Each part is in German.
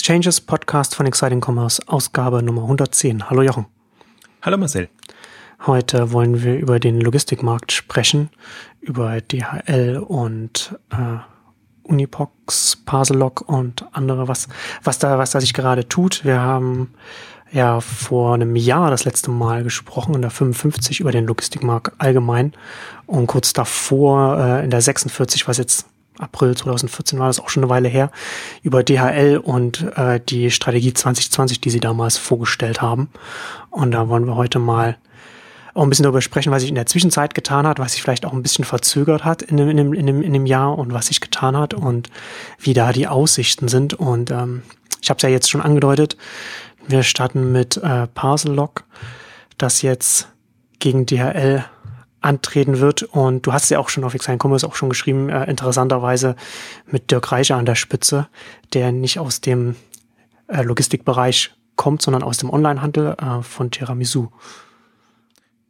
Exchanges Podcast von Exciting Commerce, Ausgabe Nummer 110. Hallo Jochen. Hallo Marcel. Heute wollen wir über den Logistikmarkt sprechen, über DHL und äh, Unipox, Parcelog und andere, was, was da, was da sich gerade tut. Wir haben ja vor einem Jahr das letzte Mal gesprochen, in der 55 über den Logistikmarkt allgemein und kurz davor äh, in der 46, was jetzt April 2014 war das auch schon eine Weile her, über DHL und äh, die Strategie 2020, die sie damals vorgestellt haben. Und da wollen wir heute mal auch ein bisschen darüber sprechen, was sich in der Zwischenzeit getan hat, was sich vielleicht auch ein bisschen verzögert hat in dem, in dem, in dem, in dem Jahr und was sich getan hat und wie da die Aussichten sind. Und ähm, ich habe es ja jetzt schon angedeutet, wir starten mit äh, Parcel-Log, das jetzt gegen DHL antreten wird. Und du hast ja auch schon auf Exile Commerce auch schon geschrieben, äh, interessanterweise mit Dirk Reicher an der Spitze, der nicht aus dem äh, Logistikbereich kommt, sondern aus dem Onlinehandel äh, von Tiramisu.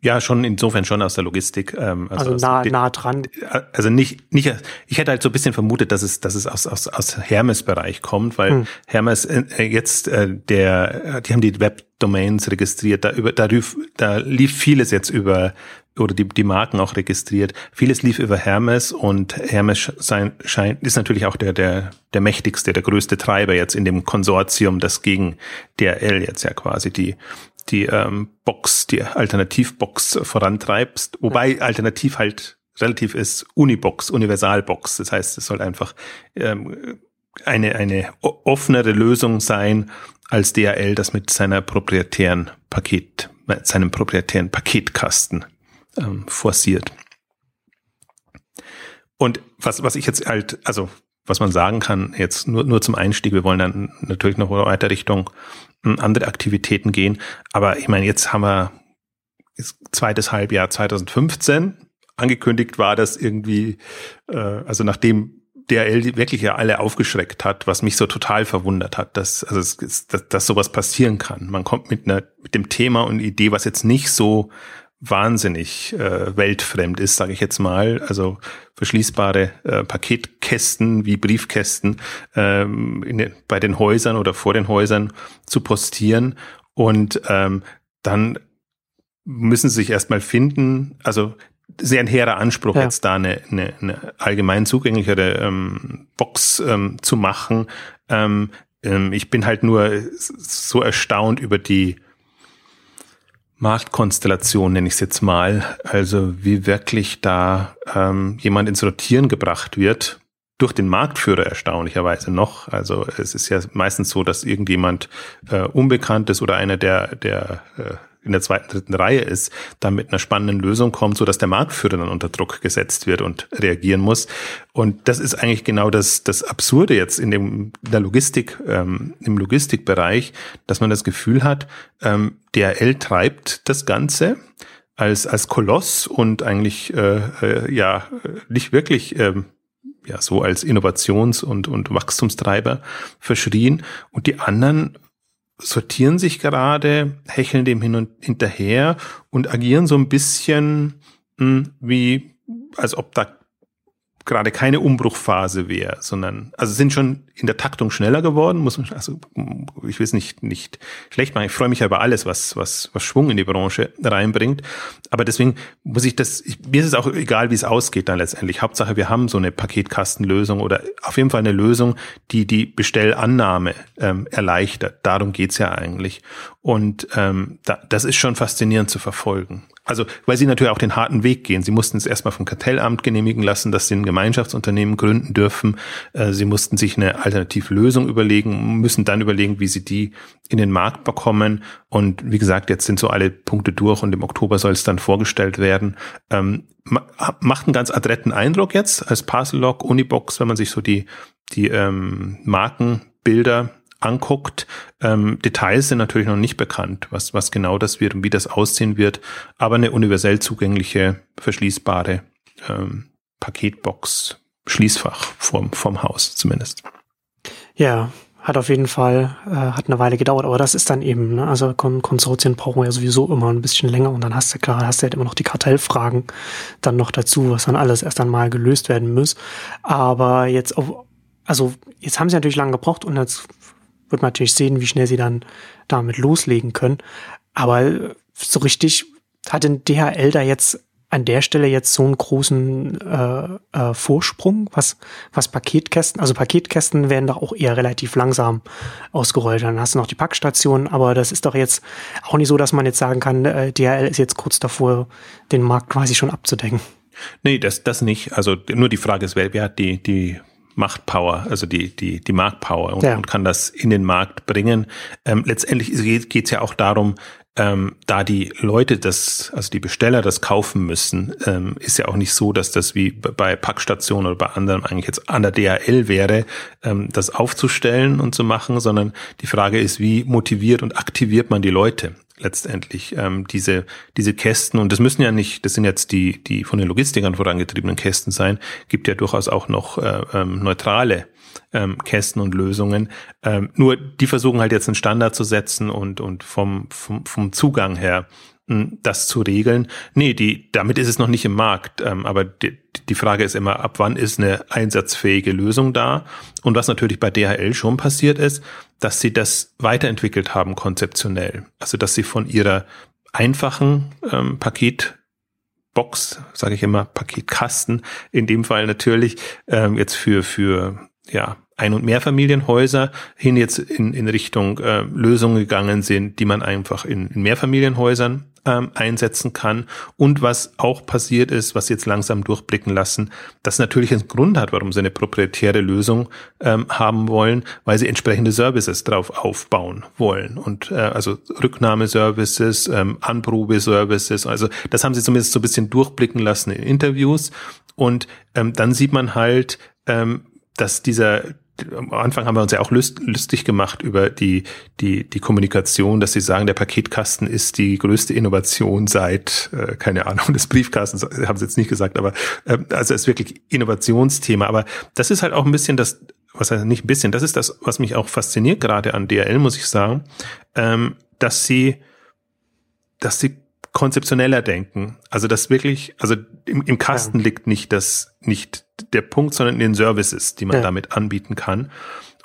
Ja, schon insofern schon aus der Logistik. Ähm, also, also nah, nah dran. Also nicht, nicht, ich hätte halt so ein bisschen vermutet, dass es, dass es aus, aus, aus Hermes-Bereich kommt, weil hm. Hermes äh, jetzt äh, der, die haben die Webdomains registriert, da über, da lief, da lief vieles jetzt über oder die, die Marken auch registriert. Vieles lief über Hermes und Hermes sein, scheint, ist natürlich auch der, der, der mächtigste, der größte Treiber jetzt in dem Konsortium, das gegen DRL jetzt ja quasi die, die ähm, Box, die Alternativbox vorantreibst, wobei Alternativ halt relativ ist Unibox, Universalbox. Das heißt, es soll einfach ähm, eine, eine offenere Lösung sein als DHL, das mit seiner proprietären Paket, mit seinem proprietären Paketkasten ähm, forciert. Und was, was ich jetzt halt, also was man sagen kann, jetzt nur, nur zum Einstieg, wir wollen dann natürlich noch weiter Richtung andere Aktivitäten gehen. Aber ich meine, jetzt haben wir zweites Halbjahr 2015. Angekündigt war das irgendwie, äh, also nachdem DRL wirklich ja alle aufgeschreckt hat, was mich so total verwundert hat, dass, also es, dass, dass sowas passieren kann. Man kommt mit einer, mit dem Thema und Idee, was jetzt nicht so wahnsinnig äh, weltfremd ist, sage ich jetzt mal. Also verschließbare äh, Paketkästen wie Briefkästen ähm, in, bei den Häusern oder vor den Häusern zu postieren und ähm, dann müssen sie sich erstmal finden. Also sehr ein hehrer Anspruch, ja. jetzt da eine, eine, eine allgemein zugänglichere ähm, Box ähm, zu machen. Ähm, ähm, ich bin halt nur so erstaunt über die Marktkonstellation, nenne ich es jetzt mal. Also wie wirklich da ähm, jemand ins Rotieren gebracht wird, durch den Marktführer erstaunlicherweise noch. Also es ist ja meistens so, dass irgendjemand äh, Unbekanntes oder einer der, der äh, in der zweiten, dritten Reihe ist, dann mit einer spannenden Lösung kommt, so dass der Marktführer dann unter Druck gesetzt wird und reagieren muss. Und das ist eigentlich genau das, das Absurde jetzt in dem in der Logistik, ähm, im Logistikbereich, dass man das Gefühl hat, ähm, DRL treibt das Ganze als als Koloss und eigentlich äh, äh, ja nicht wirklich ähm, ja so als Innovations- und und Wachstumstreiber verschrien und die anderen sortieren sich gerade, hecheln dem hin und hinterher und agieren so ein bisschen mh, hm, wie, als ob da gerade keine Umbruchphase wäre, sondern also sind schon in der Taktung schneller geworden, muss man also ich will es nicht nicht schlecht machen. Ich freue mich ja über alles, was was was Schwung in die Branche reinbringt, aber deswegen muss ich das ich, mir ist es auch egal, wie es ausgeht dann letztendlich. Hauptsache, wir haben so eine Paketkastenlösung oder auf jeden Fall eine Lösung, die die Bestellannahme ähm, erleichtert. Darum geht's ja eigentlich und ähm, da, das ist schon faszinierend zu verfolgen. Also, weil sie natürlich auch den harten Weg gehen. Sie mussten es erstmal vom Kartellamt genehmigen lassen, dass sie ein Gemeinschaftsunternehmen gründen dürfen. Äh, sie mussten sich eine alternative Lösung überlegen, müssen dann überlegen, wie sie die in den Markt bekommen. Und wie gesagt, jetzt sind so alle Punkte durch und im Oktober soll es dann vorgestellt werden. Ähm, macht einen ganz adretten Eindruck jetzt als Parcel-Log, Unibox, wenn man sich so die, die ähm, Markenbilder anguckt. Ähm, Details sind natürlich noch nicht bekannt, was, was genau das wird und wie das aussehen wird, aber eine universell zugängliche, verschließbare ähm, Paketbox, Schließfach vom, vom Haus zumindest. Ja, hat auf jeden Fall, äh, hat eine Weile gedauert, aber das ist dann eben, ne? also Kon Konsortien brauchen ja sowieso immer ein bisschen länger und dann hast du klar, hast du halt immer noch die Kartellfragen dann noch dazu, was dann alles erst einmal gelöst werden muss. Aber jetzt auf, also jetzt haben sie natürlich lange gebraucht und jetzt wird man natürlich sehen, wie schnell sie dann damit loslegen können. Aber so richtig hat denn DHL da jetzt an der Stelle jetzt so einen großen äh, äh, Vorsprung, was, was Paketkästen, also Paketkästen werden doch auch eher relativ langsam ausgerollt. Dann hast du noch die Packstation, aber das ist doch jetzt auch nicht so, dass man jetzt sagen kann, äh, DHL ist jetzt kurz davor, den Markt quasi schon abzudecken. Nee, das, das nicht. Also nur die Frage ist, wer, wer hat die, die Machtpower, also die, die, die Marktpower und, ja. und kann das in den Markt bringen. Ähm, letztendlich geht es ja auch darum, ähm, da die Leute das, also die Besteller das kaufen müssen, ähm, ist ja auch nicht so, dass das wie bei Packstationen oder bei anderen eigentlich jetzt an der DHL wäre, ähm, das aufzustellen und zu machen, sondern die Frage ist, wie motiviert und aktiviert man die Leute? Letztendlich ähm, diese diese Kästen und das müssen ja nicht, das sind jetzt die die von den Logistikern vorangetriebenen Kästen sein, gibt ja durchaus auch noch äh, ähm, neutrale ähm, Kästen und Lösungen. Ähm, nur die versuchen halt jetzt einen Standard zu setzen und und vom vom, vom Zugang her das zu regeln. Nee, die, damit ist es noch nicht im Markt. Ähm, aber die, die Frage ist immer, ab wann ist eine einsatzfähige Lösung da? Und was natürlich bei DHL schon passiert ist, dass sie das weiterentwickelt haben konzeptionell. Also dass sie von ihrer einfachen ähm, Paketbox, sage ich immer, Paketkasten, in dem Fall natürlich ähm, jetzt für für ja ein- und Mehrfamilienhäuser hin jetzt in, in Richtung äh, Lösungen gegangen sind, die man einfach in, in Mehrfamilienhäusern ähm, einsetzen kann. Und was auch passiert ist, was jetzt langsam durchblicken lassen, das natürlich einen Grund hat, warum sie eine proprietäre Lösung ähm, haben wollen, weil sie entsprechende Services drauf aufbauen wollen. Und äh, also Rücknahmeservices, ähm, Anprobeservices, also das haben sie zumindest so ein bisschen durchblicken lassen in Interviews. Und ähm, dann sieht man halt, ähm, dass dieser am Anfang haben wir uns ja auch lustig gemacht über die, die, die Kommunikation, dass sie sagen, der Paketkasten ist die größte Innovation seit, äh, keine Ahnung, des Briefkastens, haben sie jetzt nicht gesagt, aber äh, also es ist wirklich Innovationsthema. Aber das ist halt auch ein bisschen das, was heißt nicht ein bisschen, das ist das, was mich auch fasziniert, gerade an DRL, muss ich sagen, ähm, dass sie, dass sie konzeptioneller denken. Also das wirklich, also im, im Kasten ja. liegt nicht das, nicht der Punkt, sondern in den Services, die man ja. damit anbieten kann.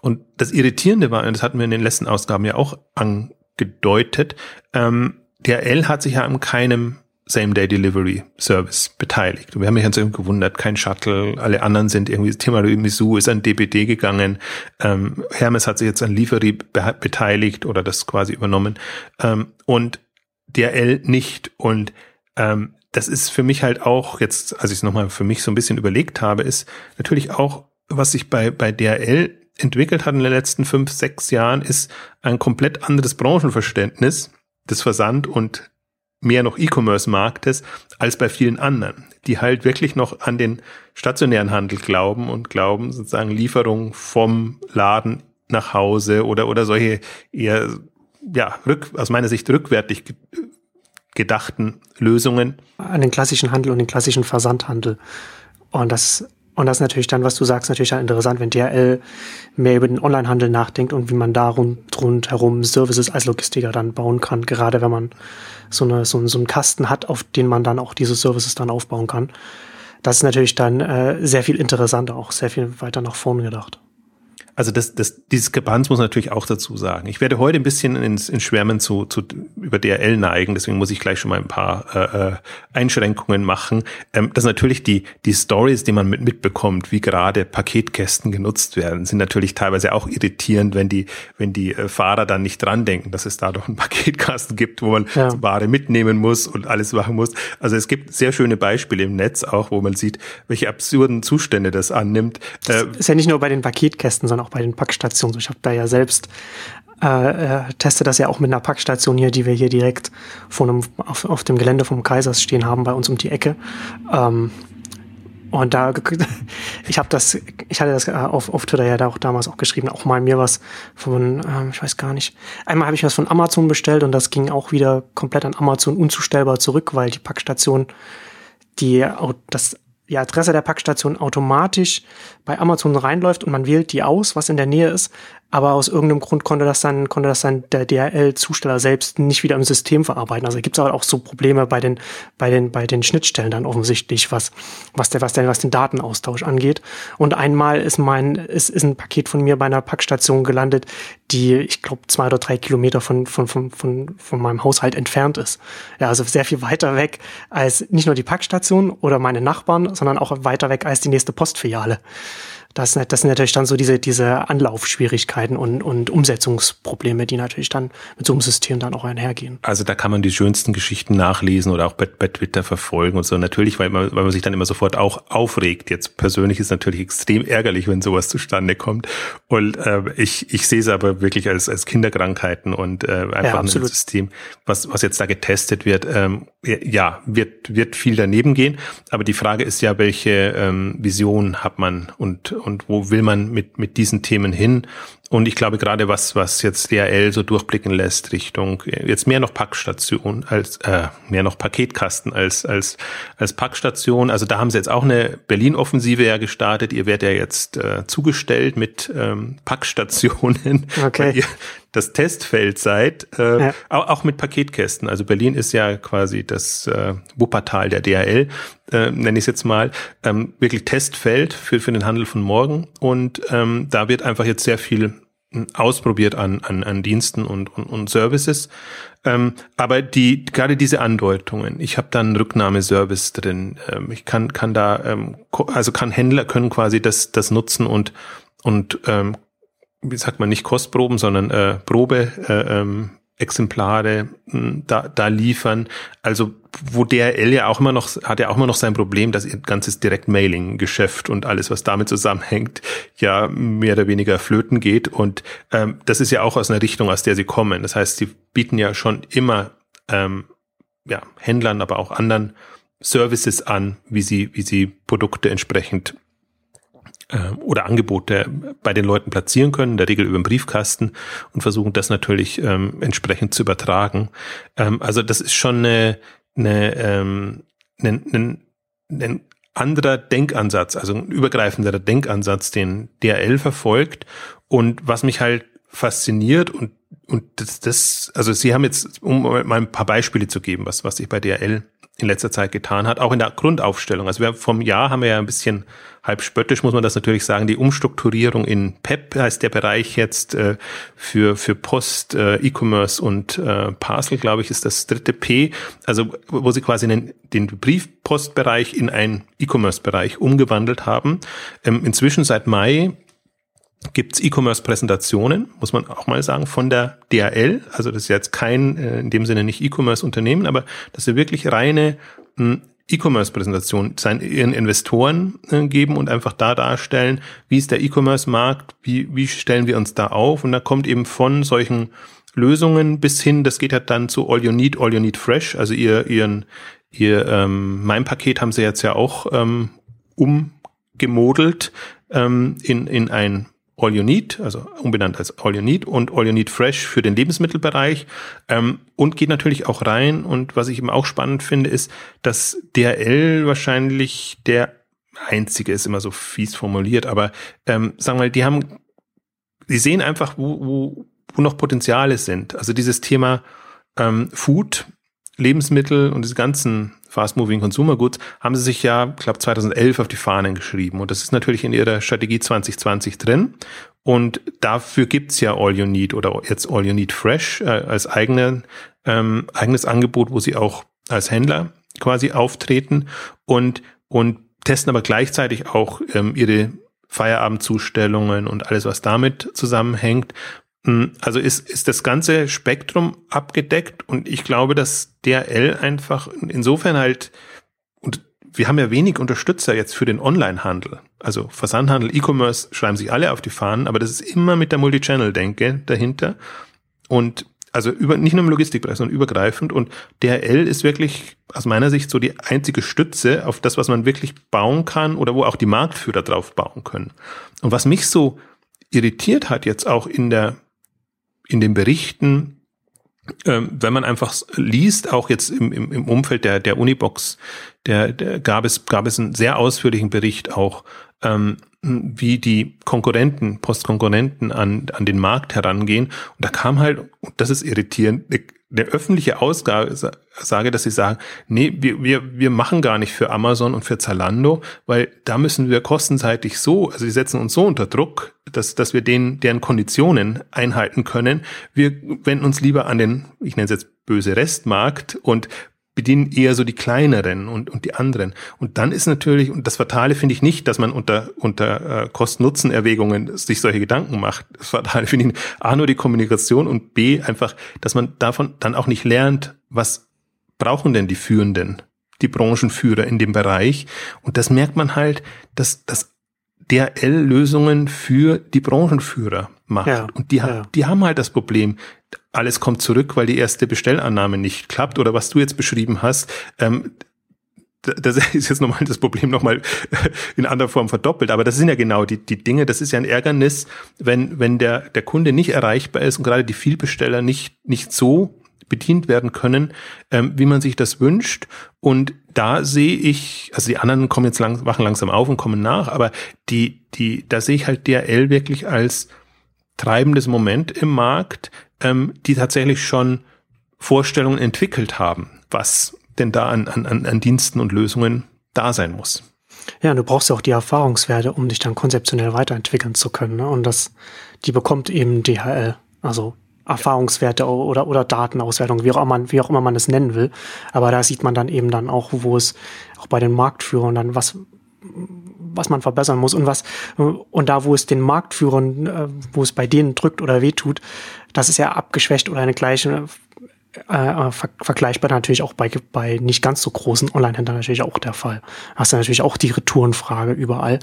Und das Irritierende war, und das hatten wir in den letzten Ausgaben ja auch angedeutet, ähm, DRL hat sich ja an keinem Same-Day-Delivery-Service beteiligt. Und wir haben mich ganz gewundert, kein Shuttle, alle anderen sind irgendwie, Thema Misu ist an DPD gegangen, ähm, Hermes hat sich jetzt an Liefery be beteiligt oder das quasi übernommen ähm, und DRL nicht. Und ähm, das ist für mich halt auch, jetzt, als ich es nochmal für mich so ein bisschen überlegt habe, ist natürlich auch, was sich bei, bei DRL entwickelt hat in den letzten fünf, sechs Jahren, ist ein komplett anderes Branchenverständnis des Versand und mehr noch E-Commerce-Marktes als bei vielen anderen, die halt wirklich noch an den stationären Handel glauben und glauben, sozusagen Lieferung vom Laden nach Hause oder, oder solche eher, ja, rück, aus meiner Sicht rückwärtig gedachten Lösungen. An den klassischen Handel und den klassischen Versandhandel. Und das, und das ist natürlich dann, was du sagst, natürlich dann interessant, wenn DHL mehr über den Onlinehandel nachdenkt und wie man da rund, rundherum Services als Logistiker dann bauen kann, gerade wenn man so, eine, so, so einen Kasten hat, auf den man dann auch diese Services dann aufbauen kann. Das ist natürlich dann äh, sehr viel interessanter, auch sehr viel weiter nach vorn gedacht. Also das, das, dieses Gebanz muss natürlich auch dazu sagen. Ich werde heute ein bisschen ins, ins Schwärmen zu, zu, über DRL neigen, deswegen muss ich gleich schon mal ein paar äh, äh, Einschränkungen machen. Ähm, dass natürlich die, die Stories, die man mit, mitbekommt, wie gerade Paketkästen genutzt werden, sind natürlich teilweise auch irritierend, wenn die, wenn die äh, Fahrer dann nicht dran denken, dass es da doch einen Paketkasten gibt, wo man ja. Ware mitnehmen muss und alles machen muss. Also es gibt sehr schöne Beispiele im Netz auch, wo man sieht, welche absurden Zustände das annimmt. Das äh, ist ja nicht nur bei den Paketkästen, sondern auch bei den Packstationen. Ich habe da ja selbst äh, äh, teste das ja auch mit einer Packstation hier, die wir hier direkt vor einem, auf, auf dem Gelände vom Kaisers stehen haben, bei uns um die Ecke. Ähm, und da, ich habe das, ich hatte das äh, auf, auf Twitter ja da auch damals auch geschrieben, auch mal mir was von, ähm, ich weiß gar nicht. Einmal habe ich was von Amazon bestellt und das ging auch wieder komplett an Amazon unzustellbar zurück, weil die Packstation die das die Adresse der Packstation automatisch bei Amazon reinläuft und man wählt die aus, was in der Nähe ist, aber aus irgendeinem Grund konnte das dann, konnte das dann der DHL-Zusteller selbst nicht wieder im System verarbeiten. Also gibt es aber auch so Probleme bei den, bei den, bei den Schnittstellen dann offensichtlich, was, was der, was der, was den Datenaustausch angeht. Und einmal ist mein, ist, ist ein Paket von mir bei einer Packstation gelandet, die, ich glaube, zwei oder drei Kilometer von, von, von, von, von meinem Haushalt entfernt ist. Ja, also sehr viel weiter weg als nicht nur die Packstation oder meine Nachbarn, sondern auch weiter weg als die nächste Postfiliale. Das, das sind natürlich dann so diese, diese Anlaufschwierigkeiten und, und Umsetzungsprobleme, die natürlich dann mit so einem System dann auch einhergehen. Also da kann man die schönsten Geschichten nachlesen oder auch bei, bei Twitter verfolgen und so. Natürlich, weil man, weil man sich dann immer sofort auch aufregt. Jetzt persönlich ist natürlich extrem ärgerlich, wenn sowas zustande kommt. Und äh, ich, ich sehe es aber wirklich als, als Kinderkrankheiten und äh, einfach ja, ein System, was, was jetzt da getestet wird. Ähm, ja, wird, wird viel daneben gehen. Aber die Frage ist ja, welche ähm, Vision hat man und und wo will man mit, mit diesen Themen hin? Und ich glaube gerade was, was jetzt DHL so durchblicken lässt Richtung jetzt mehr noch Packstation als äh, mehr noch Paketkasten als als als Packstation. Also da haben sie jetzt auch eine Berlin-Offensive ja gestartet. Ihr werdet ja jetzt äh, zugestellt mit ähm, Packstationen, okay. weil ihr das Testfeld seid, äh, ja. auch, auch mit Paketkästen. Also Berlin ist ja quasi das äh, Wuppertal der DHL, äh, nenne ich es jetzt mal, ähm, wirklich Testfeld für für den Handel von morgen. Und ähm, da wird einfach jetzt sehr viel ausprobiert an, an, an Diensten und, und, und Services. Ähm, aber die gerade diese Andeutungen, ich habe da einen Rücknahmeservice drin, ähm, ich kann kann da ähm, also kann Händler können quasi das das nutzen und und ähm, wie sagt man nicht Kostproben, sondern äh, Probe äh, ähm, Exemplare hm, da, da liefern. Also wo DRL ja auch immer noch, hat ja auch immer noch sein Problem, dass ihr ganzes Direktmailing-Geschäft und alles, was damit zusammenhängt, ja mehr oder weniger flöten geht. Und ähm, das ist ja auch aus einer Richtung, aus der sie kommen. Das heißt, sie bieten ja schon immer ähm, ja, Händlern, aber auch anderen Services an, wie sie, wie sie Produkte entsprechend oder Angebote bei den Leuten platzieren können, in der Regel über den Briefkasten und versuchen das natürlich ähm, entsprechend zu übertragen. Ähm, also das ist schon eine, eine, ähm, ein, ein, ein anderer Denkansatz, also ein übergreifender Denkansatz, den DRL verfolgt. Und was mich halt fasziniert und und das, das, also Sie haben jetzt, um mal ein paar Beispiele zu geben, was, was sich bei DRL in letzter Zeit getan hat, auch in der Grundaufstellung. Also wir vom Jahr haben wir ja ein bisschen halb spöttisch, muss man das natürlich sagen, die Umstrukturierung in PEP heißt der Bereich jetzt äh, für, für Post, äh, E-Commerce und äh, Parcel, glaube ich, ist das dritte P, also wo sie quasi den, den Briefpostbereich in einen E-Commerce-Bereich umgewandelt haben. Ähm, inzwischen seit Mai gibt's E-Commerce-Präsentationen, muss man auch mal sagen, von der DHL. Also das ist jetzt kein, äh, in dem Sinne nicht E-Commerce-Unternehmen, aber das ist wirklich reine E-Commerce-Präsentation ihren Investoren äh, geben und einfach da darstellen, wie ist der E-Commerce-Markt, wie, wie stellen wir uns da auf. Und da kommt eben von solchen Lösungen bis hin, das geht halt dann zu All You Need, All You Need Fresh. Also ihr, ihren, ihr, ähm, mein Paket haben sie jetzt ja auch ähm, umgemodelt ähm, in, in ein All You Need, also umbenannt als All You Need und All You Need Fresh für den Lebensmittelbereich ähm, und geht natürlich auch rein. Und was ich eben auch spannend finde, ist, dass DHL wahrscheinlich der einzige ist, immer so fies formuliert, aber ähm, sagen wir mal, die haben, die sehen einfach, wo, wo, wo noch Potenziale sind. Also dieses Thema ähm, Food, Lebensmittel und diese ganzen Fast Moving Consumer Goods haben sie sich ja, glaube 2011 auf die Fahnen geschrieben. Und das ist natürlich in ihrer Strategie 2020 drin. Und dafür gibt's ja All You Need oder jetzt All You Need Fresh äh, als eigene, ähm, eigenes Angebot, wo sie auch als Händler quasi auftreten und, und testen aber gleichzeitig auch ähm, ihre Feierabendzustellungen und alles, was damit zusammenhängt, also ist, ist das ganze Spektrum abgedeckt und ich glaube, dass DRL einfach insofern halt, und wir haben ja wenig Unterstützer jetzt für den Online-Handel. Also Versandhandel, E-Commerce schreiben sich alle auf die Fahnen, aber das ist immer mit der Multichannel-Denke dahinter. Und also über, nicht nur im Logistikbereich, sondern übergreifend. Und DRL ist wirklich aus meiner Sicht so die einzige Stütze auf das, was man wirklich bauen kann oder wo auch die Marktführer drauf bauen können. Und was mich so irritiert hat jetzt auch in der in den Berichten, ähm, wenn man einfach liest, auch jetzt im, im, im Umfeld der, der Unibox, der, der gab es, gab es einen sehr ausführlichen Bericht auch ähm, wie die Konkurrenten, Postkonkurrenten an, an den Markt herangehen. Und da kam halt, und das ist irritierend, eine öffentliche Aussage, dass sie sagen, nee, wir, wir, wir machen gar nicht für Amazon und für Zalando, weil da müssen wir kostenseitig so, also sie setzen uns so unter Druck, dass, dass wir denen, deren Konditionen einhalten können. Wir wenden uns lieber an den, ich nenne es jetzt böse Restmarkt und bedienen eher so die kleineren und, und die anderen. Und dann ist natürlich, und das Fatale finde ich nicht, dass man unter, unter äh, Kosten-Nutzen-Erwägungen sich solche Gedanken macht. Das Fatale finde ich A, nur die Kommunikation und B, einfach, dass man davon dann auch nicht lernt, was brauchen denn die Führenden, die Branchenführer in dem Bereich. Und das merkt man halt, dass, dass DRL-Lösungen für die Branchenführer macht. Ja, und die, ja. die haben halt das Problem, alles kommt zurück, weil die erste Bestellannahme nicht klappt oder was du jetzt beschrieben hast. Ähm, das ist jetzt nochmal das Problem nochmal in anderer Form verdoppelt. Aber das sind ja genau die, die Dinge. Das ist ja ein Ärgernis, wenn, wenn der, der Kunde nicht erreichbar ist und gerade die Vielbesteller nicht, nicht so bedient werden können, ähm, wie man sich das wünscht. Und da sehe ich, also die anderen kommen jetzt lang, wachen langsam auf und kommen nach, aber die, die, da sehe ich halt DRL wirklich als treibendes Moment im Markt, ähm, die tatsächlich schon Vorstellungen entwickelt haben, was denn da an, an, an Diensten und Lösungen da sein muss. Ja, du brauchst ja auch die Erfahrungswerte, um dich dann konzeptionell weiterentwickeln zu können. Ne? Und das, die bekommt eben DHL. Also Erfahrungswerte oder, oder Datenauswertung, wie auch, immer man, wie auch immer man es nennen will. Aber da sieht man dann eben dann auch, wo es auch bei den Marktführern dann was, was man verbessern muss und was, und da, wo es den Marktführern, äh, wo es bei denen drückt oder wehtut, das ist ja abgeschwächt oder eine gleiche, äh, äh, ver vergleichbar natürlich auch bei, bei nicht ganz so großen Online-Händlern natürlich auch der Fall. Hast du natürlich auch die Retourenfrage überall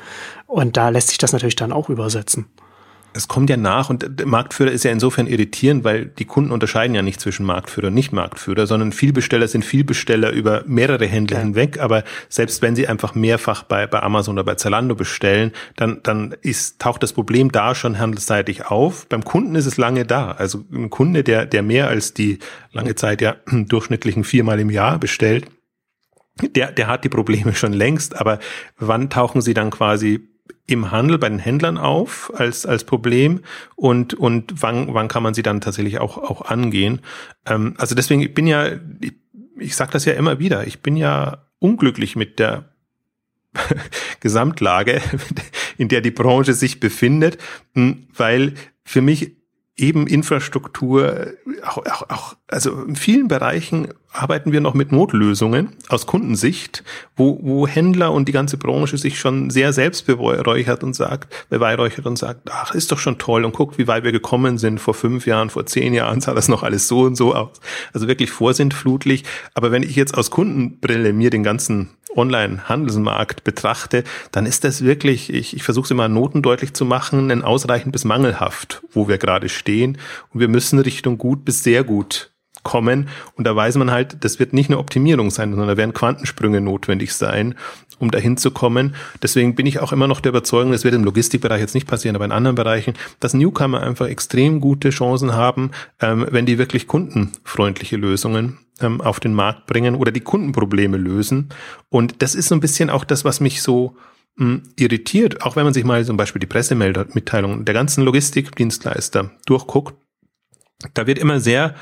und da lässt sich das natürlich dann auch übersetzen es kommt ja nach und der Marktführer ist ja insofern irritierend, weil die Kunden unterscheiden ja nicht zwischen Marktführer und Nicht-Marktführer, sondern Vielbesteller sind Vielbesteller über mehrere Händler ja. hinweg. Aber selbst wenn sie einfach mehrfach bei, bei Amazon oder bei Zalando bestellen, dann, dann ist, taucht das Problem da schon handelsseitig auf. Beim Kunden ist es lange da. Also ein Kunde, der, der mehr als die lange Zeit ja durchschnittlichen viermal im Jahr bestellt, der, der hat die Probleme schon längst, aber wann tauchen sie dann quasi im Handel bei den Händlern auf als, als Problem und, und wann, wann kann man sie dann tatsächlich auch, auch angehen. Ähm, also deswegen, ich bin ja, ich, ich sage das ja immer wieder, ich bin ja unglücklich mit der Gesamtlage, in der die Branche sich befindet, weil für mich eben Infrastruktur, auch, auch, auch, also in vielen Bereichen arbeiten wir noch mit Notlösungen aus Kundensicht, wo, wo Händler und die ganze Branche sich schon sehr selbst beweihräuchert und sagt, beweihräuchert und sagt, ach, ist doch schon toll und guckt, wie weit wir gekommen sind. Vor fünf Jahren, vor zehn Jahren sah das noch alles so und so aus. Also wirklich vorsintflutlich. Aber wenn ich jetzt aus Kundenbrille mir den ganzen Online-Handelsmarkt betrachte, dann ist das wirklich, ich, ich versuche es immer Noten deutlich zu machen, ein ausreichend bis mangelhaft, wo wir gerade stehen. Und wir müssen Richtung gut bis sehr gut kommen. Und da weiß man halt, das wird nicht eine Optimierung sein, sondern da werden Quantensprünge notwendig sein, um dahin zu kommen. Deswegen bin ich auch immer noch der Überzeugung, das wird im Logistikbereich jetzt nicht passieren, aber in anderen Bereichen, dass Newcomer einfach extrem gute Chancen haben, ähm, wenn die wirklich kundenfreundliche Lösungen ähm, auf den Markt bringen oder die Kundenprobleme lösen. Und das ist so ein bisschen auch das, was mich so hm, irritiert, auch wenn man sich mal zum Beispiel die Pressemitteilungen der ganzen Logistikdienstleister durchguckt. Da wird immer sehr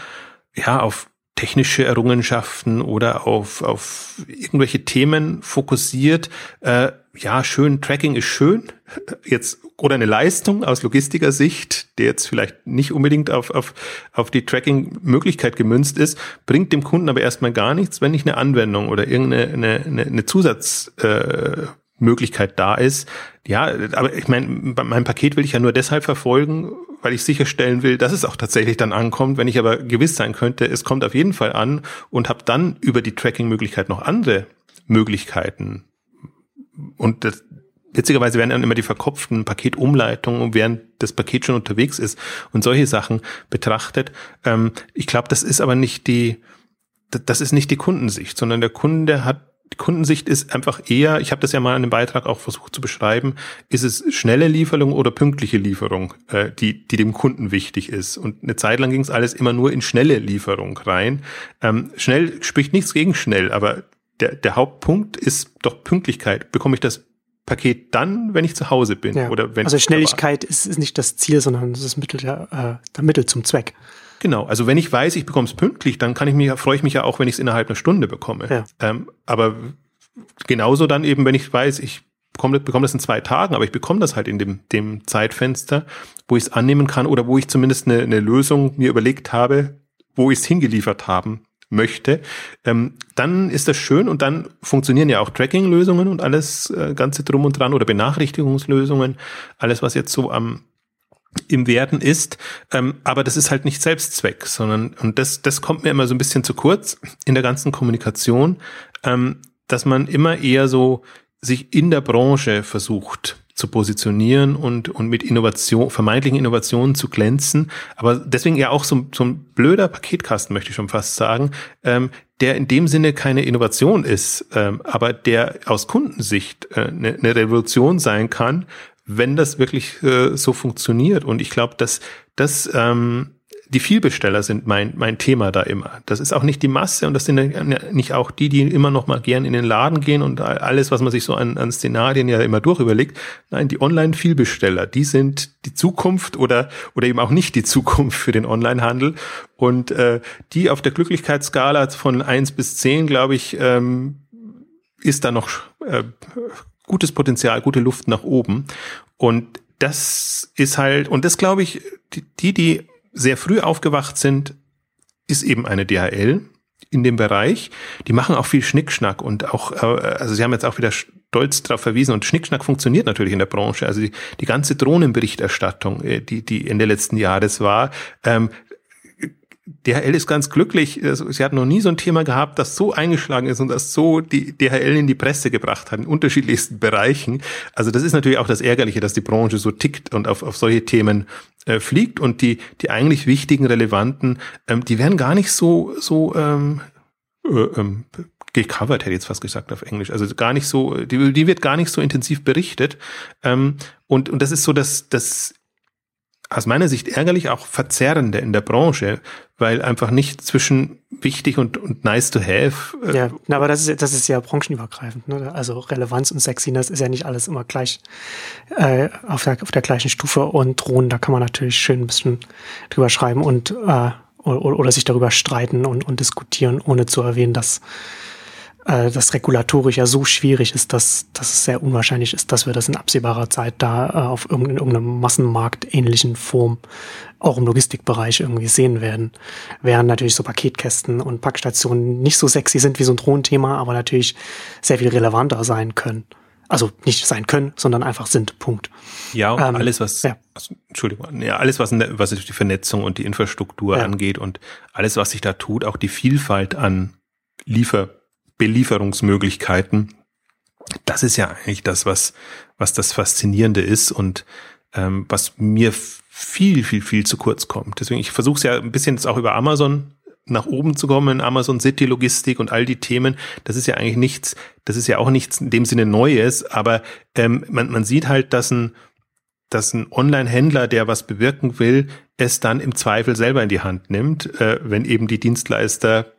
ja, auf technische Errungenschaften oder auf, auf irgendwelche Themen fokussiert. Äh, ja, schön, Tracking ist schön. Jetzt, oder eine Leistung aus Logistiker-Sicht, der jetzt vielleicht nicht unbedingt auf, auf, auf die Tracking-Möglichkeit gemünzt ist, bringt dem Kunden aber erstmal gar nichts, wenn nicht eine Anwendung oder irgendeine eine, eine, eine Zusatz, äh, Möglichkeit da ist. Ja, aber ich meine, mein Paket will ich ja nur deshalb verfolgen, weil ich sicherstellen will, dass es auch tatsächlich dann ankommt. Wenn ich aber gewiss sein könnte, es kommt auf jeden Fall an und habe dann über die Tracking-Möglichkeit noch andere Möglichkeiten. Und das, witzigerweise werden dann immer die verkopften Paketumleitungen, während das Paket schon unterwegs ist und solche Sachen betrachtet. Ähm, ich glaube, das ist aber nicht die, das ist nicht die Kundensicht, sondern der Kunde hat Kundensicht ist einfach eher, ich habe das ja mal in dem Beitrag auch versucht zu beschreiben, ist es schnelle Lieferung oder pünktliche Lieferung, äh, die, die dem Kunden wichtig ist. Und eine Zeit lang ging es alles immer nur in schnelle Lieferung rein. Ähm, schnell spricht nichts gegen schnell, aber der, der Hauptpunkt ist doch Pünktlichkeit. Bekomme ich das Paket dann, wenn ich zu Hause bin. Ja. Oder wenn also Schnelligkeit ist, ist nicht das Ziel, sondern das Mittel der, äh, der Mittel zum Zweck. Genau, also wenn ich weiß, ich bekomme es pünktlich, dann kann ich mich, freue ich mich ja auch, wenn ich es innerhalb einer Stunde bekomme. Ja. Ähm, aber genauso dann eben, wenn ich weiß, ich bekomme, bekomme das in zwei Tagen, aber ich bekomme das halt in dem, dem Zeitfenster, wo ich es annehmen kann oder wo ich zumindest eine, eine Lösung mir überlegt habe, wo ich es hingeliefert haben möchte, ähm, dann ist das schön und dann funktionieren ja auch Tracking-Lösungen und alles äh, Ganze drum und dran oder Benachrichtigungslösungen, alles, was jetzt so am im Werden ist, ähm, aber das ist halt nicht Selbstzweck, sondern und das das kommt mir immer so ein bisschen zu kurz in der ganzen Kommunikation, ähm, dass man immer eher so sich in der Branche versucht zu positionieren und, und mit Innovation, vermeintlichen Innovationen zu glänzen. Aber deswegen ja auch so, so ein blöder Paketkasten, möchte ich schon fast sagen, ähm, der in dem Sinne keine Innovation ist, ähm, aber der aus Kundensicht äh, eine, eine Revolution sein kann, wenn das wirklich äh, so funktioniert. Und ich glaube, dass das ähm, die Vielbesteller sind mein, mein Thema da immer. Das ist auch nicht die Masse und das sind nicht auch die, die immer noch mal gern in den Laden gehen und alles, was man sich so an, an Szenarien ja immer durchüberlegt. Nein, die Online-Vielbesteller, die sind die Zukunft oder, oder eben auch nicht die Zukunft für den Online-Handel. Und äh, die auf der Glücklichkeitsskala von eins bis zehn, glaube ich, ähm, ist da noch äh, gutes Potenzial, gute Luft nach oben. Und das ist halt, und das glaube ich, die, die sehr früh aufgewacht sind, ist eben eine DHL in dem Bereich. Die machen auch viel Schnickschnack und auch, äh, also sie haben jetzt auch wieder stolz darauf verwiesen und Schnickschnack funktioniert natürlich in der Branche. Also die, die ganze Drohnenberichterstattung, äh, die, die Ende letzten Jahres war, ähm, DHL ist ganz glücklich. Also, sie hat noch nie so ein Thema gehabt, das so eingeschlagen ist und das so die DHL in die Presse gebracht hat, in unterschiedlichsten Bereichen. Also das ist natürlich auch das Ärgerliche, dass die Branche so tickt und auf, auf solche Themen äh, fliegt und die, die eigentlich wichtigen, relevanten, ähm, die werden gar nicht so, so ähm, äh, ähm, gecovert, hätte ich jetzt fast gesagt auf Englisch. Also gar nicht so, die, die wird gar nicht so intensiv berichtet. Ähm, und, und das ist so, dass, dass aus meiner Sicht ärgerlich auch verzerrende in der Branche, weil einfach nicht zwischen wichtig und, und nice to have. Äh ja, na, aber das ist, das ist ja branchenübergreifend. Ne? Also Relevanz und Sexiness ist ja nicht alles immer gleich äh, auf, der, auf der gleichen Stufe und Drohnen, da kann man natürlich schön ein bisschen drüber schreiben und äh, oder, oder sich darüber streiten und, und diskutieren, ohne zu erwähnen, dass äh, das regulatorisch ja so schwierig ist, dass, dass es sehr unwahrscheinlich ist, dass wir das in absehbarer Zeit da äh, auf irgendeinem, irgendeinem Massenmarkt ähnlichen Form auch im Logistikbereich irgendwie sehen werden. Während natürlich so Paketkästen und Packstationen nicht so sexy sind wie so ein Drohnenthema, aber natürlich sehr viel relevanter sein können. Also nicht sein können, sondern einfach sind. Punkt. Ja, und ähm, alles, was, ja. also, Entschuldigung, ja, alles, was, was die Vernetzung und die Infrastruktur ja. angeht und alles, was sich da tut, auch die Vielfalt an Liefer Belieferungsmöglichkeiten. Das ist ja eigentlich das, was, was das Faszinierende ist und ähm, was mir viel, viel, viel zu kurz kommt. Deswegen, ich versuche es ja ein bisschen jetzt auch über Amazon nach oben zu kommen, Amazon City Logistik und all die Themen, das ist ja eigentlich nichts, das ist ja auch nichts in dem Sinne Neues, aber ähm, man, man sieht halt, dass ein, dass ein Online-Händler, der was bewirken will, es dann im Zweifel selber in die Hand nimmt, äh, wenn eben die Dienstleister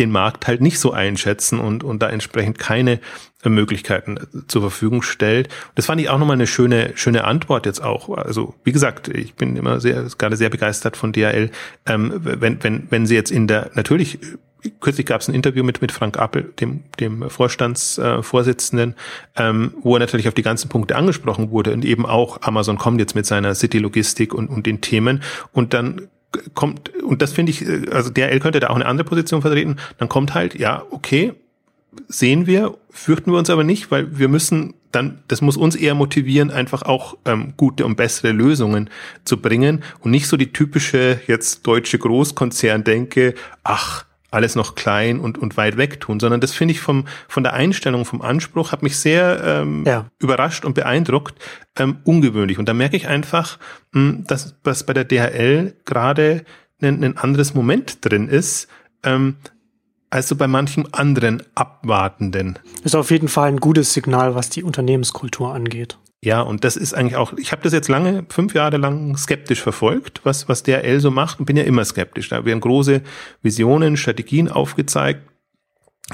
den Markt halt nicht so einschätzen und, und da entsprechend keine äh, Möglichkeiten äh, zur Verfügung stellt. Das fand ich auch nochmal eine schöne, schöne Antwort jetzt auch. Also, wie gesagt, ich bin immer sehr, gerade sehr begeistert von DHL. Ähm, wenn, wenn, wenn sie jetzt in der, natürlich, kürzlich gab es ein Interview mit, mit Frank Appel, dem, dem Vorstandsvorsitzenden, äh, ähm, wo er natürlich auf die ganzen Punkte angesprochen wurde und eben auch Amazon kommt jetzt mit seiner City-Logistik und, und den Themen und dann kommt, und das finde ich, äh, also der L könnte da auch eine andere Position vertreten, dann kommt halt, ja, okay, sehen wir, fürchten wir uns aber nicht, weil wir müssen dann, das muss uns eher motivieren, einfach auch ähm, gute und bessere Lösungen zu bringen und nicht so die typische jetzt deutsche Großkonzern denke, ach, alles noch klein und, und weit weg tun, sondern das finde ich vom, von der Einstellung, vom Anspruch, hat mich sehr ähm, ja. überrascht und beeindruckt, ähm, ungewöhnlich. Und da merke ich einfach, mh, hm, dass, dass bei der DHL gerade ein, ein anderes Moment drin ist, ähm, als so bei manchen anderen Abwartenden. Ist auf jeden Fall ein gutes Signal, was die Unternehmenskultur angeht. Ja, und das ist eigentlich auch, ich habe das jetzt lange, fünf Jahre lang skeptisch verfolgt, was, was DRL so macht und bin ja immer skeptisch. Da werden große Visionen, Strategien aufgezeigt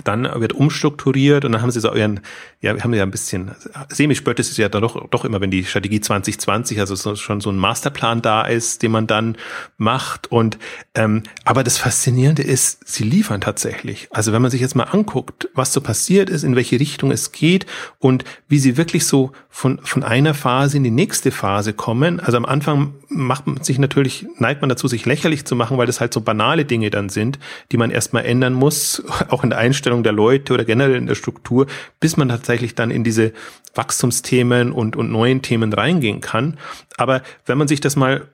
dann wird umstrukturiert und dann haben sie so euren, ja, wir haben ja ein bisschen, semi-spött ist es ja doch, doch immer, wenn die Strategie 2020, also so, schon so ein Masterplan da ist, den man dann macht und, ähm, aber das Faszinierende ist, sie liefern tatsächlich. Also wenn man sich jetzt mal anguckt, was so passiert ist, in welche Richtung es geht und wie sie wirklich so von, von einer Phase in die nächste Phase kommen. Also am Anfang macht man sich natürlich, neigt man dazu, sich lächerlich zu machen, weil das halt so banale Dinge dann sind, die man erstmal ändern muss, auch in der Einstellung der Leute oder generell in der Struktur, bis man tatsächlich dann in diese Wachstumsthemen und, und neuen Themen reingehen kann. Aber wenn man sich das mal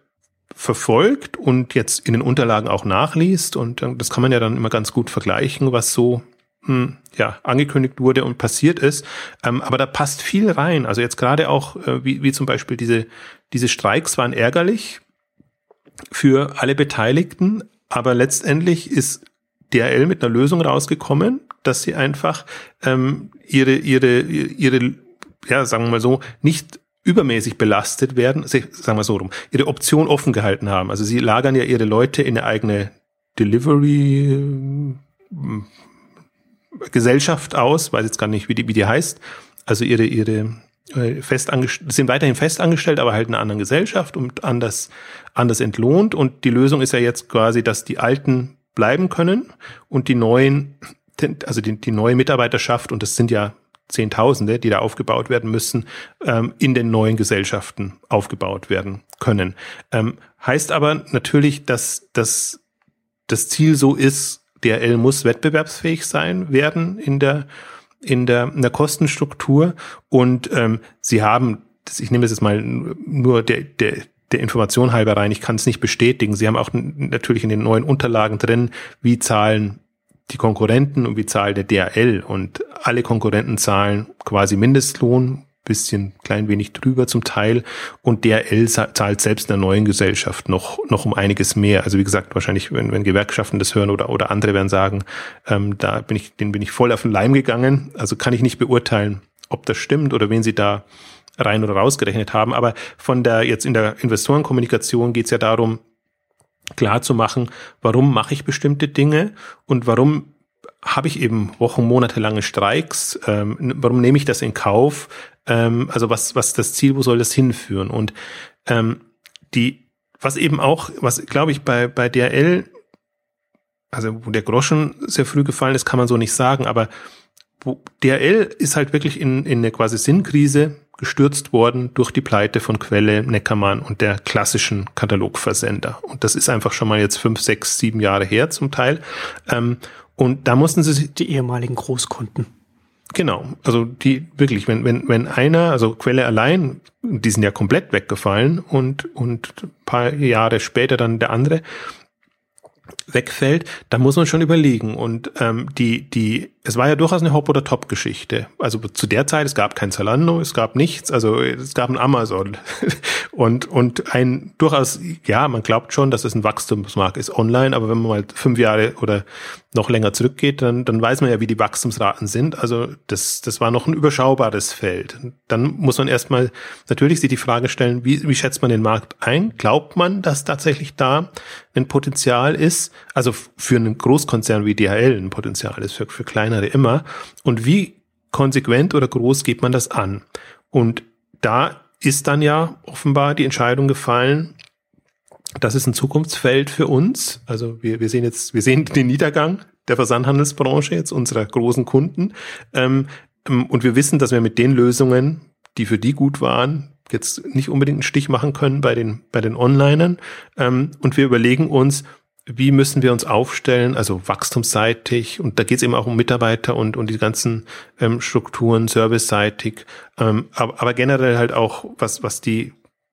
verfolgt und jetzt in den Unterlagen auch nachliest, und das kann man ja dann immer ganz gut vergleichen, was so hm, ja, angekündigt wurde und passiert ist. Ähm, aber da passt viel rein. Also jetzt gerade auch, äh, wie, wie zum Beispiel diese, diese Streiks waren ärgerlich für alle Beteiligten, aber letztendlich ist DRL mit einer Lösung rausgekommen, dass sie einfach ähm, ihre, ihre, ihre, ja, sagen wir mal so, nicht übermäßig belastet werden, sagen wir so rum, ihre Option offen gehalten haben. Also sie lagern ja ihre Leute in eine eigene Delivery Gesellschaft aus, weiß jetzt gar nicht, wie die, wie die heißt. Also ihre, ihre äh, festangestellt, sind weiterhin festangestellt, aber halt in einer anderen Gesellschaft und anders, anders entlohnt. Und die Lösung ist ja jetzt quasi, dass die Alten bleiben können und die neuen, also die, die neue Mitarbeiterschaft, und das sind ja Zehntausende, die da aufgebaut werden müssen, ähm, in den neuen Gesellschaften aufgebaut werden können. Ähm, heißt aber natürlich, dass, dass das Ziel so ist, DRL muss wettbewerbsfähig sein werden in der in der, in der Kostenstruktur und ähm, sie haben, ich nehme das jetzt mal nur der, der, der Information halber rein, ich kann es nicht bestätigen. Sie haben auch natürlich in den neuen Unterlagen drin, wie zahlen die Konkurrenten und wie zahlt der DRL und alle Konkurrenten zahlen quasi Mindestlohn bisschen klein wenig drüber zum Teil und DRL zahlt selbst in der neuen Gesellschaft noch noch um einiges mehr. Also wie gesagt, wahrscheinlich wenn, wenn Gewerkschaften das hören oder oder andere werden sagen, ähm, da bin ich den bin ich voll auf den Leim gegangen. Also kann ich nicht beurteilen, ob das stimmt oder wen sie da rein oder rausgerechnet haben. Aber von der jetzt in der Investorenkommunikation geht es ja darum, klar zu machen, warum mache ich bestimmte Dinge und warum habe ich eben Wochen, Monate lange Streiks? Ähm, warum nehme ich das in Kauf? Ähm, also was, was das Ziel, wo soll das hinführen? Und ähm, die, was eben auch, was glaube ich bei, bei DRL, also wo der Groschen sehr früh gefallen ist, kann man so nicht sagen, aber DRL ist halt wirklich in, in eine quasi Sinnkrise gestürzt worden durch die Pleite von Quelle, Neckermann und der klassischen Katalogversender. Und das ist einfach schon mal jetzt fünf, sechs, sieben Jahre her zum Teil. Ähm, und da mussten sie sich. Die ehemaligen Großkunden. Genau, also die wirklich, wenn, wenn, wenn einer, also Quelle allein, die sind ja komplett weggefallen und, und paar Jahre später dann der andere wegfällt, da muss man schon überlegen. Und ähm, die, die, es war ja durchaus eine Hop- oder Top-Geschichte. Also zu der Zeit, es gab kein Zalando, es gab nichts, also es gab ein Amazon. und, und ein durchaus, ja, man glaubt schon, dass es ein Wachstumsmarkt ist online, aber wenn man mal fünf Jahre oder noch länger zurückgeht, dann, dann weiß man ja, wie die Wachstumsraten sind. Also das, das war noch ein überschaubares Feld. Dann muss man erstmal natürlich sich die Frage stellen, wie, wie schätzt man den Markt ein? Glaubt man, dass tatsächlich da ein Potenzial ist? Also für einen Großkonzern wie DHL ein Potenzial ist, für, für kleinere immer. Und wie konsequent oder groß geht man das an? Und da ist dann ja offenbar die Entscheidung gefallen, das ist ein Zukunftsfeld für uns. Also wir, wir sehen jetzt, wir sehen den Niedergang der Versandhandelsbranche, jetzt unserer großen Kunden. Ähm, ähm, und wir wissen, dass wir mit den Lösungen, die für die gut waren, jetzt nicht unbedingt einen Stich machen können bei den, bei den Onlinern. Ähm, und wir überlegen uns, wie müssen wir uns aufstellen, also wachstumsseitig, und da geht es eben auch um Mitarbeiter und, und die ganzen ähm, Strukturen, serviceseitig, ähm, aber, aber generell halt auch, was, was die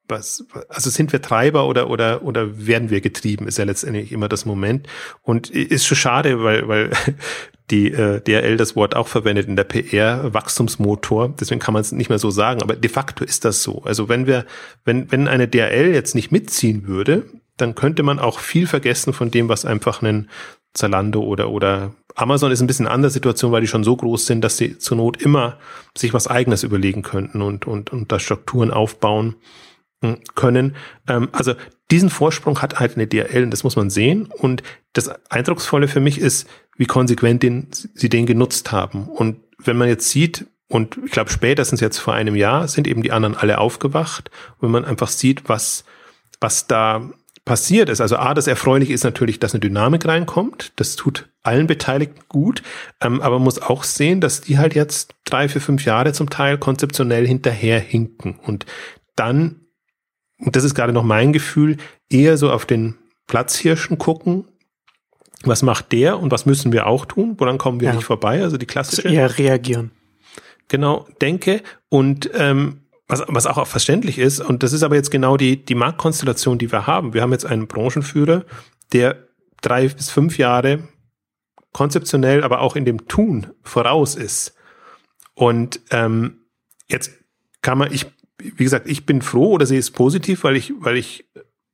was, also sind wir Treiber oder, oder, oder werden wir getrieben, ist ja letztendlich immer das Moment. Und ist schon schade, weil, weil die äh, DRL das Wort auch verwendet in der PR, Wachstumsmotor. Deswegen kann man es nicht mehr so sagen, aber de facto ist das so. Also wenn wir, wenn, wenn eine DRL jetzt nicht mitziehen würde, dann könnte man auch viel vergessen von dem, was einfach ein Zalando oder, oder Amazon ist ein bisschen eine andere Situation, weil die schon so groß sind, dass sie zur Not immer sich was eigenes überlegen könnten und, und, und da Strukturen aufbauen können. Ähm, also diesen Vorsprung hat halt eine DRL und das muss man sehen. Und das Eindrucksvolle für mich ist, wie konsequent den, sie den genutzt haben. Und wenn man jetzt sieht, und ich glaube, spätestens jetzt vor einem Jahr sind eben die anderen alle aufgewacht. Wenn man einfach sieht, was, was da passiert ist. Also A, das Erfreuliche ist natürlich, dass eine Dynamik reinkommt. Das tut allen Beteiligten gut. Ähm, aber man muss auch sehen, dass die halt jetzt drei, vier, fünf Jahre zum Teil konzeptionell hinterherhinken. Und dann, und das ist gerade noch mein Gefühl, eher so auf den Platzhirschen gucken. Was macht der und was müssen wir auch tun? Woran kommen wir ja. nicht vorbei? Also die klassische. Also eher reagieren. Genau, denke. Und ähm, was, was auch verständlich ist, und das ist aber jetzt genau die, die Marktkonstellation, die wir haben. Wir haben jetzt einen Branchenführer, der drei bis fünf Jahre konzeptionell, aber auch in dem Tun voraus ist. Und ähm, jetzt kann man, ich, wie gesagt, ich bin froh oder sehe es positiv, weil ich, weil ich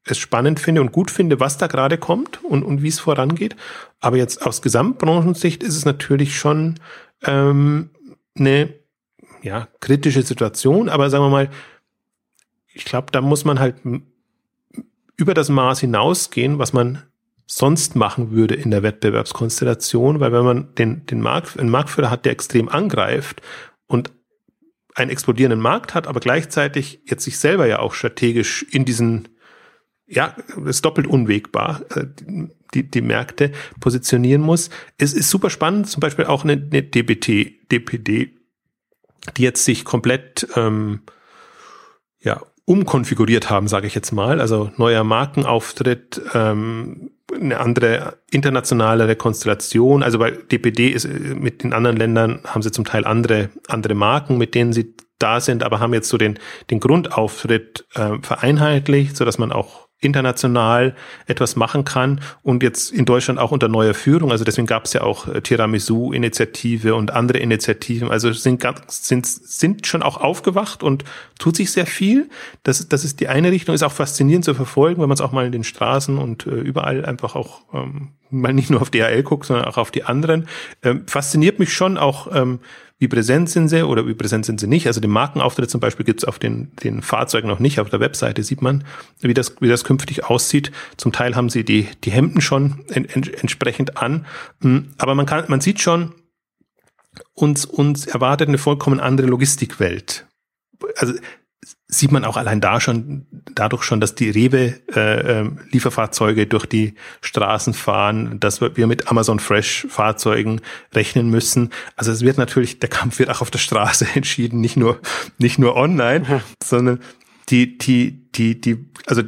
es spannend finde und gut finde, was da gerade kommt und, und wie es vorangeht. Aber jetzt aus Gesamtbranchensicht ist es natürlich schon ähm, eine ja, kritische Situation, aber sagen wir mal, ich glaube, da muss man halt über das Maß hinausgehen, was man sonst machen würde in der Wettbewerbskonstellation, weil wenn man den, den Markt, einen Marktführer hat, der extrem angreift und einen explodierenden Markt hat, aber gleichzeitig jetzt sich selber ja auch strategisch in diesen, ja, ist doppelt unwegbar, äh, die, die Märkte positionieren muss. Es ist super spannend, zum Beispiel auch eine, eine DBT, DPD die jetzt sich komplett ähm, ja, umkonfiguriert haben, sage ich jetzt mal. Also neuer Markenauftritt, ähm, eine andere internationale Konstellation. Also bei DPD ist mit den anderen Ländern haben sie zum Teil andere andere Marken, mit denen sie da sind, aber haben jetzt so den den Grundauftritt äh, vereinheitlicht, so dass man auch international etwas machen kann und jetzt in Deutschland auch unter neuer Führung. Also deswegen gab es ja auch äh, Tiramisu-Initiative und andere Initiativen. Also sind, sind, sind schon auch aufgewacht und tut sich sehr viel. Das, das ist die eine Richtung, ist auch faszinierend zu verfolgen, wenn man es auch mal in den Straßen und äh, überall einfach auch ähm, mal nicht nur auf DHL guckt, sondern auch auf die anderen. Ähm, fasziniert mich schon auch, ähm, wie präsent sind sie oder wie präsent sind sie nicht. Also den Markenauftritt zum Beispiel gibt es auf den, den Fahrzeugen noch nicht. Auf der Webseite sieht man, wie das, wie das künftig aussieht. Zum Teil haben sie die, die Hemden schon en, en, entsprechend an. Hm, aber man kann, man sieht schon, uns, uns erwartet eine vollkommen andere Logistikwelt. Also sieht man auch allein da schon, dadurch schon, dass die Rewe äh, äh, Lieferfahrzeuge durch die Straßen fahren, dass wir mit Amazon Fresh Fahrzeugen rechnen müssen. Also es wird natürlich, der Kampf wird auch auf der Straße entschieden, nicht nur, nicht nur online, mhm. sondern die, die, die, die, also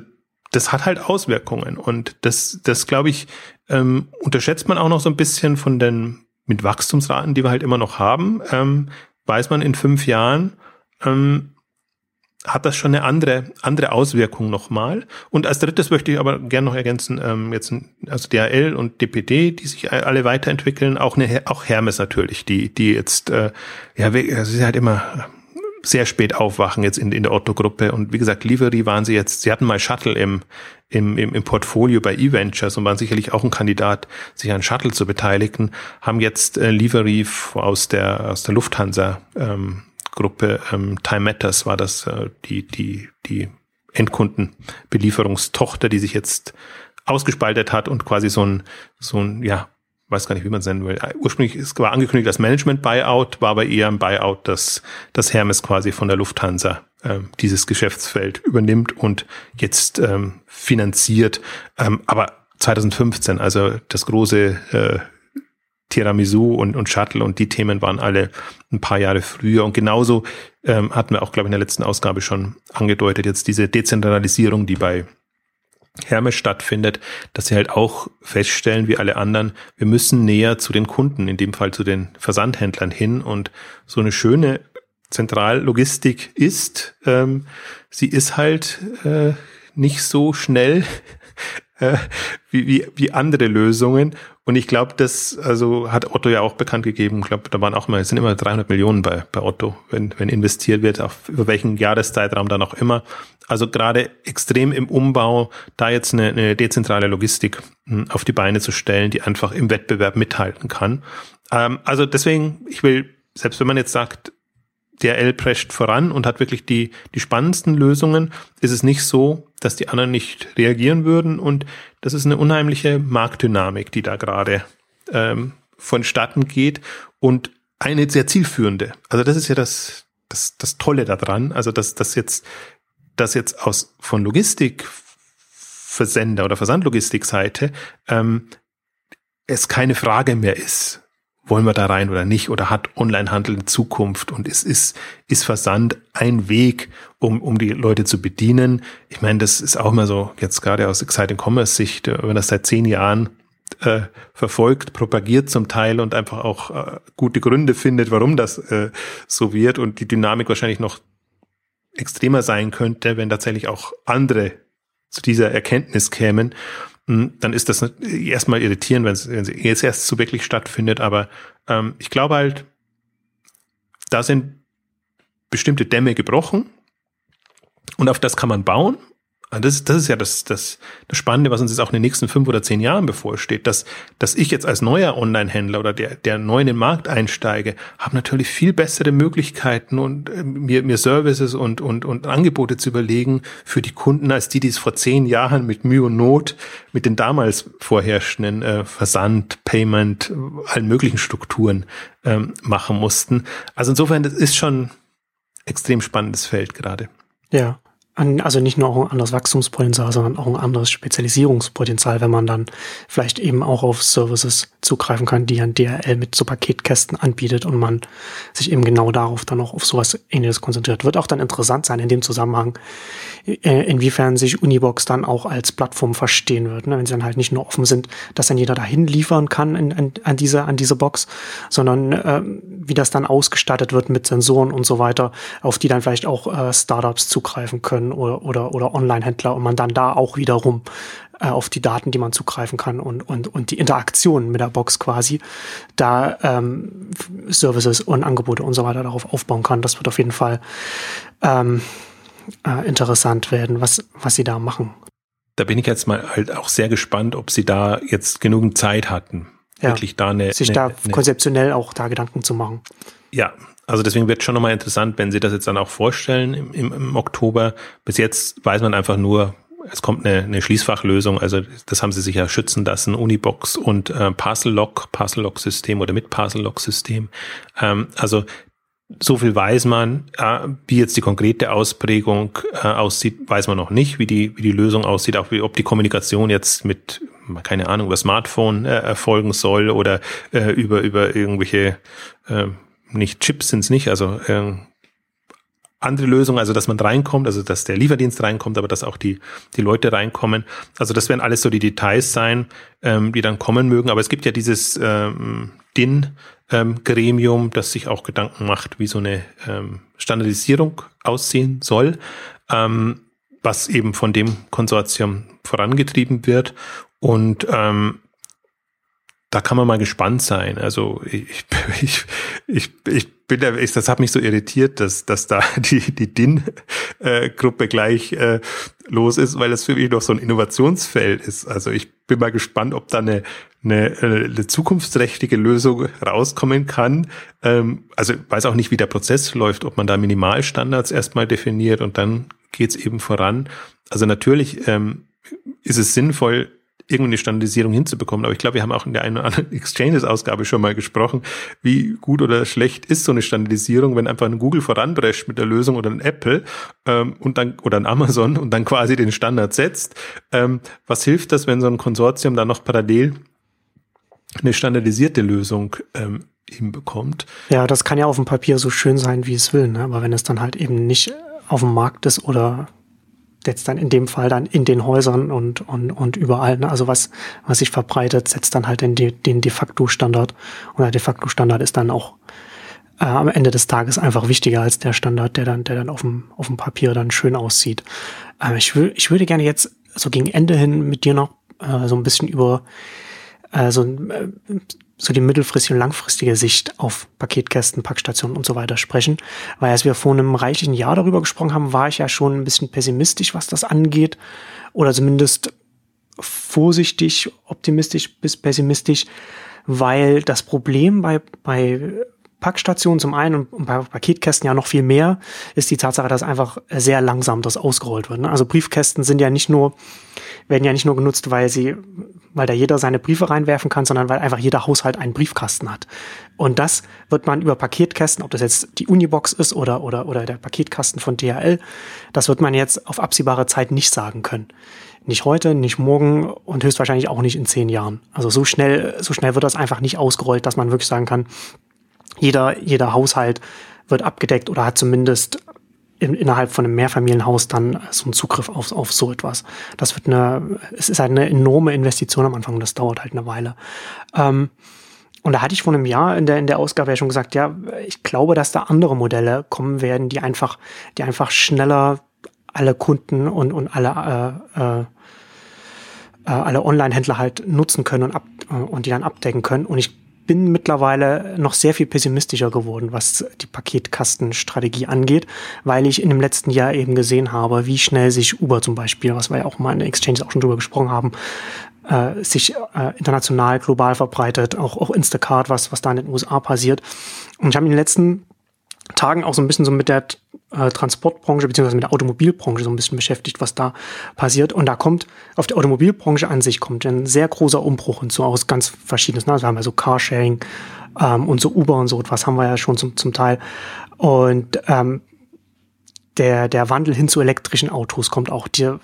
das hat halt Auswirkungen und das, das glaube ich, ähm, unterschätzt man auch noch so ein bisschen von den mit Wachstumsraten, die wir halt immer noch haben, ähm, weiß man in fünf Jahren, ähm, hat das schon eine andere, andere Auswirkung nochmal. Und als drittes möchte ich aber gerne noch ergänzen, ähm, jetzt also DHL und DPD, die sich alle weiterentwickeln, auch eine, auch Hermes natürlich, die, die jetzt, äh, ja, sie ist halt immer sehr spät aufwachen jetzt in, in der Otto-Gruppe. Und wie gesagt, Livery waren sie jetzt, sie hatten mal Shuttle im, im, im, im Portfolio bei E-Ventures und waren sicherlich auch ein Kandidat, sich an Shuttle zu beteiligen, haben jetzt äh, Livery aus der, aus der Lufthansa ähm, Gruppe ähm, Time Matters war das äh, die, die, die Endkundenbelieferungstochter, die sich jetzt ausgespaltet hat und quasi so ein, so ein, ja, weiß gar nicht, wie man es nennen will. Ursprünglich ist, war angekündigt als Management-Buyout, war aber eher ein Buyout, dass das Hermes quasi von der Lufthansa äh, dieses Geschäftsfeld übernimmt und jetzt ähm, finanziert. Ähm, aber 2015, also das große äh, Tiramisu und, und Shuttle und die Themen waren alle ein paar Jahre früher. Und genauso ähm, hatten wir auch, glaube ich, in der letzten Ausgabe schon angedeutet, jetzt diese Dezentralisierung, die bei Hermes stattfindet, dass sie halt auch feststellen, wie alle anderen, wir müssen näher zu den Kunden, in dem Fall zu den Versandhändlern hin. Und so eine schöne Zentrallogistik ist, ähm, sie ist halt äh, nicht so schnell äh, wie, wie, wie andere Lösungen. Und ich glaube, das also hat Otto ja auch bekannt gegeben. Ich glaube, da waren auch mal, es sind immer 300 Millionen bei, bei Otto, wenn, wenn investiert wird, auf über welchen Jahreszeitraum dann auch immer. Also gerade extrem im Umbau, da jetzt eine, eine dezentrale Logistik hm, auf die Beine zu stellen, die einfach im Wettbewerb mithalten kann. Ähm, also deswegen, ich will, selbst wenn man jetzt sagt, DRL prescht voran und hat wirklich die, die spannendsten Lösungen, ist es nicht so, dass die anderen nicht reagieren würden. Und das ist eine unheimliche Marktdynamik, die da gerade ähm, vonstatten geht und eine sehr zielführende. Also das ist ja das, das, das Tolle daran. Also dass, dass jetzt, dass jetzt aus von Logistikversender oder Versandlogistikseite ähm, es keine Frage mehr ist, wollen wir da rein oder nicht? Oder hat Onlinehandel eine Zukunft? Und ist, ist, ist Versand ein Weg, um, um die Leute zu bedienen. Ich meine, das ist auch mal so, jetzt gerade aus Exciting Commerce Sicht, wenn das seit zehn Jahren äh, verfolgt, propagiert zum Teil und einfach auch äh, gute Gründe findet, warum das äh, so wird und die Dynamik wahrscheinlich noch extremer sein könnte, wenn tatsächlich auch andere zu dieser Erkenntnis kämen, dann ist das erstmal irritierend, wenn es, wenn es jetzt erst so wirklich stattfindet. Aber ähm, ich glaube halt, da sind bestimmte Dämme gebrochen und auf das kann man bauen Ah, das, das ist ja das, das, das Spannende, was uns jetzt auch in den nächsten fünf oder zehn Jahren bevorsteht, dass, dass ich jetzt als neuer Online-Händler oder der, der neu in den Markt einsteige, habe natürlich viel bessere Möglichkeiten und äh, mir, mir Services und, und, und Angebote zu überlegen für die Kunden, als die, die es vor zehn Jahren mit Mühe und Not mit den damals vorherrschenden äh, Versand, Payment, allen möglichen Strukturen ähm, machen mussten. Also insofern, das ist schon extrem spannendes Feld gerade. Ja, also nicht nur auch ein anderes Wachstumspotenzial, sondern auch ein anderes Spezialisierungspotenzial, wenn man dann vielleicht eben auch auf Services zugreifen kann, die ein DRL mit so Paketkästen anbietet und man sich eben genau darauf dann auch auf sowas ähnliches konzentriert. Wird auch dann interessant sein in dem Zusammenhang, äh, inwiefern sich Unibox dann auch als Plattform verstehen wird, ne? wenn sie dann halt nicht nur offen sind, dass dann jeder dahin liefern kann in, an, an, diese, an diese Box, sondern äh, wie das dann ausgestattet wird mit Sensoren und so weiter, auf die dann vielleicht auch äh, Startups zugreifen können oder, oder, oder Online-Händler und man dann da auch wiederum äh, auf die Daten, die man zugreifen kann und, und, und die Interaktion mit der Box quasi, da ähm, Services und Angebote und so weiter darauf aufbauen kann. Das wird auf jeden Fall ähm, äh, interessant werden, was, was sie da machen. Da bin ich jetzt mal halt auch sehr gespannt, ob sie da jetzt genügend Zeit hatten, ja, wirklich da eine, sich eine, da eine, konzeptionell auch da Gedanken zu machen. Ja, also deswegen wird schon nochmal interessant, wenn Sie das jetzt dann auch vorstellen im, im, im Oktober. Bis jetzt weiß man einfach nur, es kommt eine, eine Schließfachlösung, also das haben sie sich ja schützen lassen, Unibox und äh, Parcel Lock, Parcel Lock System oder mit Parcel Lock System. Ähm, also so viel weiß man, äh, wie jetzt die konkrete Ausprägung äh, aussieht, weiß man noch nicht, wie die, wie die Lösung aussieht, auch wie, ob die Kommunikation jetzt mit, keine Ahnung, über Smartphone äh, erfolgen soll oder über, über irgendwelche äh, nicht Chips sind es nicht, also äh, andere Lösungen, also dass man reinkommt, also dass der Lieferdienst reinkommt, aber dass auch die, die Leute reinkommen. Also das werden alles so die Details sein, ähm, die dann kommen mögen. Aber es gibt ja dieses ähm, DIN-Gremium, ähm, das sich auch Gedanken macht, wie so eine ähm, Standardisierung aussehen soll, ähm, was eben von dem Konsortium vorangetrieben wird. Und ähm, da kann man mal gespannt sein. Also ich, ich, ich, ich bin da, ich, das hat mich so irritiert, dass, dass da die, die DIN-Gruppe äh, gleich äh, los ist, weil das für mich noch so ein Innovationsfeld ist. Also ich bin mal gespannt, ob da eine, eine, eine zukunftsträchtige Lösung rauskommen kann. Ähm, also weiß auch nicht, wie der Prozess läuft, ob man da Minimalstandards erstmal definiert und dann geht's eben voran. Also natürlich ähm, ist es sinnvoll, irgendwie eine Standardisierung hinzubekommen. Aber ich glaube, wir haben auch in der einen oder anderen Exchanges-Ausgabe schon mal gesprochen, wie gut oder schlecht ist so eine Standardisierung, wenn einfach ein Google voranbrescht mit der Lösung oder ein Apple ähm, und dann oder ein Amazon und dann quasi den Standard setzt. Ähm, was hilft das, wenn so ein Konsortium da noch parallel eine standardisierte Lösung ähm, hinbekommt? Ja, das kann ja auf dem Papier so schön sein, wie es will, ne? aber wenn es dann halt eben nicht auf dem Markt ist oder jetzt dann in dem Fall dann in den Häusern und, und, und überall. Ne? Also was, was sich verbreitet, setzt dann halt den, den de facto Standard. Und der de facto Standard ist dann auch äh, am Ende des Tages einfach wichtiger als der Standard, der dann, der dann auf dem, auf dem Papier dann schön aussieht. Äh, ich, ich würde gerne jetzt so gegen Ende hin mit dir noch äh, so ein bisschen über äh, so, äh, so die mittelfristige und langfristige Sicht auf Paketkästen, Packstationen und so weiter sprechen. Weil als wir vor einem reichlichen Jahr darüber gesprochen haben, war ich ja schon ein bisschen pessimistisch, was das angeht. Oder zumindest vorsichtig, optimistisch bis pessimistisch, weil das Problem bei, bei Packstation zum einen und bei Paketkästen ja noch viel mehr, ist die Tatsache, dass einfach sehr langsam das ausgerollt wird. Ne? Also Briefkästen sind ja nicht nur, werden ja nicht nur genutzt, weil sie, weil da jeder seine Briefe reinwerfen kann, sondern weil einfach jeder Haushalt einen Briefkasten hat. Und das wird man über Paketkästen, ob das jetzt die Unibox ist oder, oder, oder der Paketkasten von DHL, das wird man jetzt auf absehbare Zeit nicht sagen können. Nicht heute, nicht morgen und höchstwahrscheinlich auch nicht in zehn Jahren. Also so schnell, so schnell wird das einfach nicht ausgerollt, dass man wirklich sagen kann, jeder, jeder Haushalt wird abgedeckt oder hat zumindest in, innerhalb von einem Mehrfamilienhaus dann so einen Zugriff auf, auf so etwas. Das wird eine, es ist halt eine enorme Investition am Anfang und das dauert halt eine Weile. Ähm, und da hatte ich vor einem Jahr in der, in der Ausgabe ja schon gesagt, ja, ich glaube, dass da andere Modelle kommen werden, die einfach, die einfach schneller alle Kunden und, und alle, äh, äh, äh alle Online-Händler halt nutzen können und, ab, äh, und die dann abdecken können. Und ich bin mittlerweile noch sehr viel pessimistischer geworden, was die Paketkastenstrategie angeht, weil ich in dem letzten Jahr eben gesehen habe, wie schnell sich Uber zum Beispiel, was wir ja auch mal in der Exchange auch schon drüber gesprochen haben, äh, sich äh, international, global verbreitet, auch, auch Instacart, was, was da in den USA passiert. Und ich habe in den letzten Tagen auch so ein bisschen so mit der äh, Transportbranche beziehungsweise mit der Automobilbranche so ein bisschen beschäftigt, was da passiert. Und da kommt auf der Automobilbranche an sich kommt ein sehr großer Umbruch und so aus ganz verschiedenes. Ne? Also wir haben ja so Carsharing ähm, und so Uber und so etwas haben wir ja schon zum, zum Teil. Und ähm, der, der Wandel hin zu elektrischen Autos kommt auch. Der,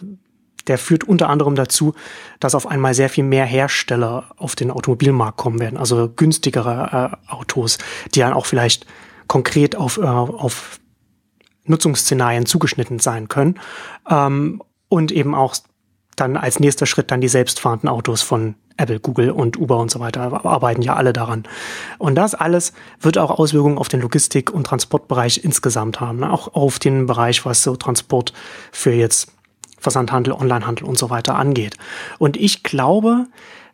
der führt unter anderem dazu, dass auf einmal sehr viel mehr Hersteller auf den Automobilmarkt kommen werden. Also günstigere äh, Autos, die dann auch vielleicht konkret auf, äh, auf Nutzungsszenarien zugeschnitten sein können. Ähm, und eben auch dann als nächster Schritt dann die selbstfahrenden Autos von Apple, Google und Uber und so weiter arbeiten ja alle daran. Und das alles wird auch Auswirkungen auf den Logistik- und Transportbereich insgesamt haben. Ne? Auch auf den Bereich, was so Transport für jetzt Versandhandel, Onlinehandel und so weiter angeht. Und ich glaube,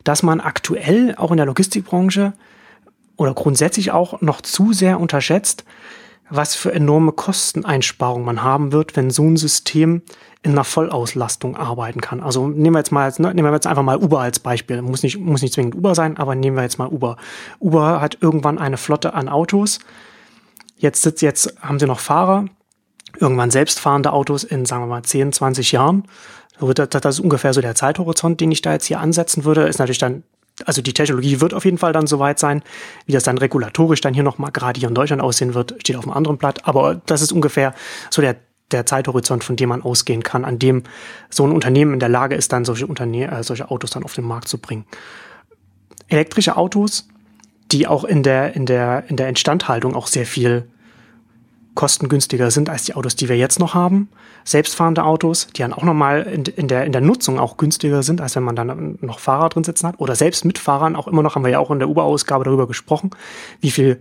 dass man aktuell auch in der Logistikbranche oder grundsätzlich auch noch zu sehr unterschätzt, was für enorme Kosteneinsparungen man haben wird, wenn so ein System in einer Vollauslastung arbeiten kann. Also nehmen wir jetzt mal, ne, nehmen wir jetzt einfach mal Uber als Beispiel. Muss nicht, muss nicht zwingend Uber sein, aber nehmen wir jetzt mal Uber. Uber hat irgendwann eine Flotte an Autos. Jetzt sitzt, jetzt haben sie noch Fahrer. Irgendwann selbstfahrende Autos in, sagen wir mal, 10, 20 Jahren. Das ist ungefähr so der Zeithorizont, den ich da jetzt hier ansetzen würde. Ist natürlich dann also die Technologie wird auf jeden Fall dann soweit sein. Wie das dann regulatorisch dann hier nochmal gerade hier in Deutschland aussehen wird, steht auf einem anderen Blatt. Aber das ist ungefähr so der, der Zeithorizont, von dem man ausgehen kann, an dem so ein Unternehmen in der Lage ist, dann solche, Unterne äh, solche Autos dann auf den Markt zu bringen. Elektrische Autos, die auch in der, in der, in der Instandhaltung auch sehr viel kostengünstiger sind als die Autos, die wir jetzt noch haben. Selbstfahrende Autos, die dann auch nochmal in, in, der, in der Nutzung auch günstiger sind, als wenn man dann noch Fahrer drin sitzen hat. Oder selbst mit Fahrern auch immer noch, haben wir ja auch in der Uber-Ausgabe darüber gesprochen, wie viel,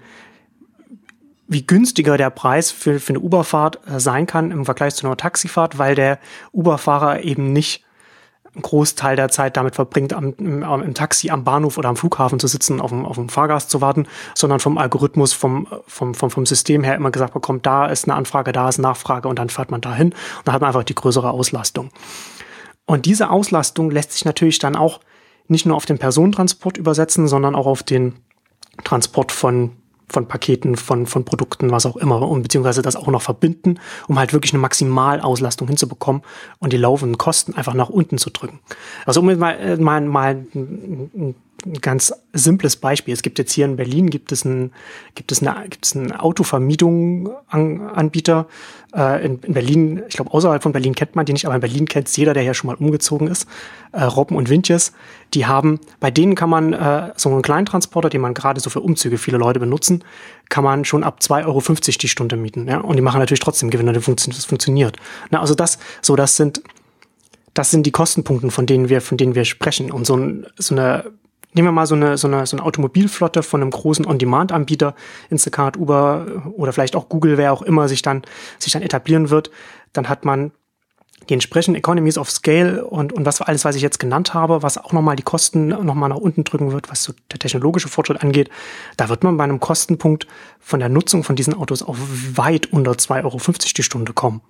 wie günstiger der Preis für, für eine Uberfahrt äh, sein kann im Vergleich zu einer Taxifahrt, weil der Uberfahrer eben nicht Großteil der Zeit damit verbringt, am, im, im, Taxi am Bahnhof oder am Flughafen zu sitzen, auf dem, auf dem Fahrgast zu warten, sondern vom Algorithmus, vom, vom, vom, vom System her immer gesagt bekommt, da ist eine Anfrage, da ist eine Nachfrage und dann fährt man dahin und dann hat man einfach die größere Auslastung. Und diese Auslastung lässt sich natürlich dann auch nicht nur auf den Personentransport übersetzen, sondern auch auf den Transport von von Paketen, von, von Produkten, was auch immer, und beziehungsweise das auch noch verbinden, um halt wirklich eine Maximalauslastung hinzubekommen und die laufenden Kosten einfach nach unten zu drücken. Also um mal, äh, mal, mal ein, ein ganz simples Beispiel. Es gibt jetzt hier in Berlin gibt es ein gibt es eine gibt es einen Autovermietung Anbieter äh, in, in, Berlin. Ich glaube außerhalb von Berlin kennt man die nicht, aber in Berlin kennt es jeder, der hier schon mal umgezogen ist. Äh, Robben und Windjes, die haben bei denen kann man äh, so einen kleinen Transporter, den man gerade so für Umzüge viele Leute benutzen, kann man schon ab 2,50 Euro die Stunde mieten. Ja? Und die machen natürlich trotzdem Gewinne, das funktioniert. Na, also das so das sind das sind die Kostenpunkte, von denen wir, von denen wir sprechen. Und so, ein, so eine Nehmen wir mal so eine, so eine, so eine Automobilflotte von einem großen On-Demand-Anbieter, Instacart, Uber oder vielleicht auch Google, wer auch immer sich dann, sich dann etablieren wird. Dann hat man die entsprechenden Economies of Scale und, und was alles, was ich jetzt genannt habe, was auch nochmal die Kosten nochmal nach unten drücken wird, was so der technologische Fortschritt angeht, da wird man bei einem Kostenpunkt von der Nutzung von diesen Autos auf weit unter 2,50 Euro die Stunde kommen.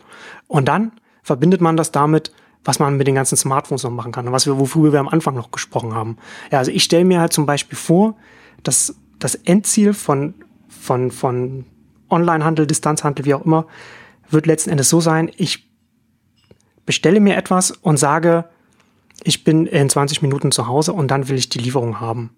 Und dann verbindet man das damit, was man mit den ganzen Smartphones noch machen kann und was wir, wofür wir am Anfang noch gesprochen haben. Ja, also ich stelle mir halt zum Beispiel vor, dass das Endziel von von, von Onlinehandel, Distanzhandel, wie auch immer, wird letzten Endes so sein, ich bestelle mir etwas und sage, ich bin in 20 Minuten zu Hause und dann will ich die Lieferung haben.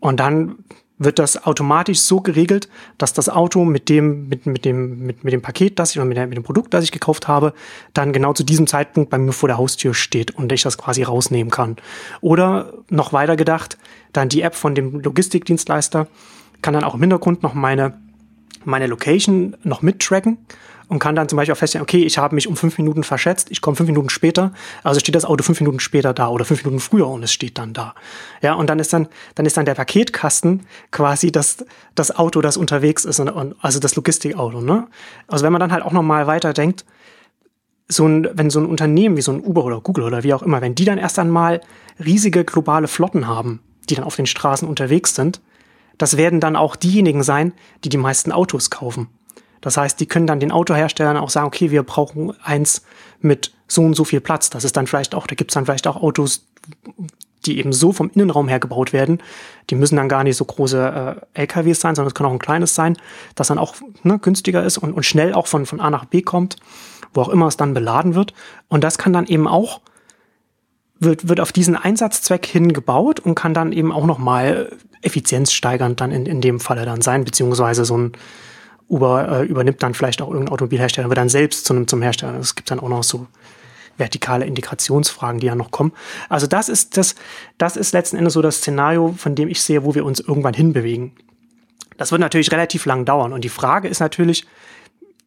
Und dann wird das automatisch so geregelt, dass das Auto mit dem, mit, mit dem, mit, mit dem Paket, das ich oder mit, der, mit dem Produkt, das ich gekauft habe, dann genau zu diesem Zeitpunkt bei mir vor der Haustür steht und ich das quasi rausnehmen kann. Oder noch weiter gedacht, dann die App von dem Logistikdienstleister kann dann auch im Hintergrund noch meine, meine Location noch mittracken und kann dann zum Beispiel auch feststellen, okay, ich habe mich um fünf Minuten verschätzt, ich komme fünf Minuten später, also steht das Auto fünf Minuten später da oder fünf Minuten früher und es steht dann da. Ja, und dann ist dann, dann ist dann der Paketkasten quasi das, das Auto, das unterwegs ist, und, und also das Logistikauto, ne? Also wenn man dann halt auch nochmal weiter denkt, so ein, wenn so ein Unternehmen wie so ein Uber oder Google oder wie auch immer, wenn die dann erst einmal riesige globale Flotten haben, die dann auf den Straßen unterwegs sind, das werden dann auch diejenigen sein, die die meisten Autos kaufen. Das heißt, die können dann den Autoherstellern auch sagen, okay, wir brauchen eins mit so und so viel Platz. Das ist dann vielleicht auch, da gibt's dann vielleicht auch Autos, die eben so vom Innenraum her gebaut werden. Die müssen dann gar nicht so große äh, LKWs sein, sondern es kann auch ein kleines sein, das dann auch ne, günstiger ist und, und schnell auch von, von A nach B kommt, wo auch immer es dann beladen wird. Und das kann dann eben auch wird, wird auf diesen Einsatzzweck hingebaut und kann dann eben auch nochmal effizienzsteigernd dann in, in dem Falle dann sein, beziehungsweise so ein, Uber äh, übernimmt dann vielleicht auch irgendein Automobilhersteller, wird dann selbst zu zum Hersteller. Es gibt dann auch noch so vertikale Integrationsfragen, die ja noch kommen. Also das ist das, das ist letzten Endes so das Szenario, von dem ich sehe, wo wir uns irgendwann hinbewegen. Das wird natürlich relativ lang dauern. Und die Frage ist natürlich,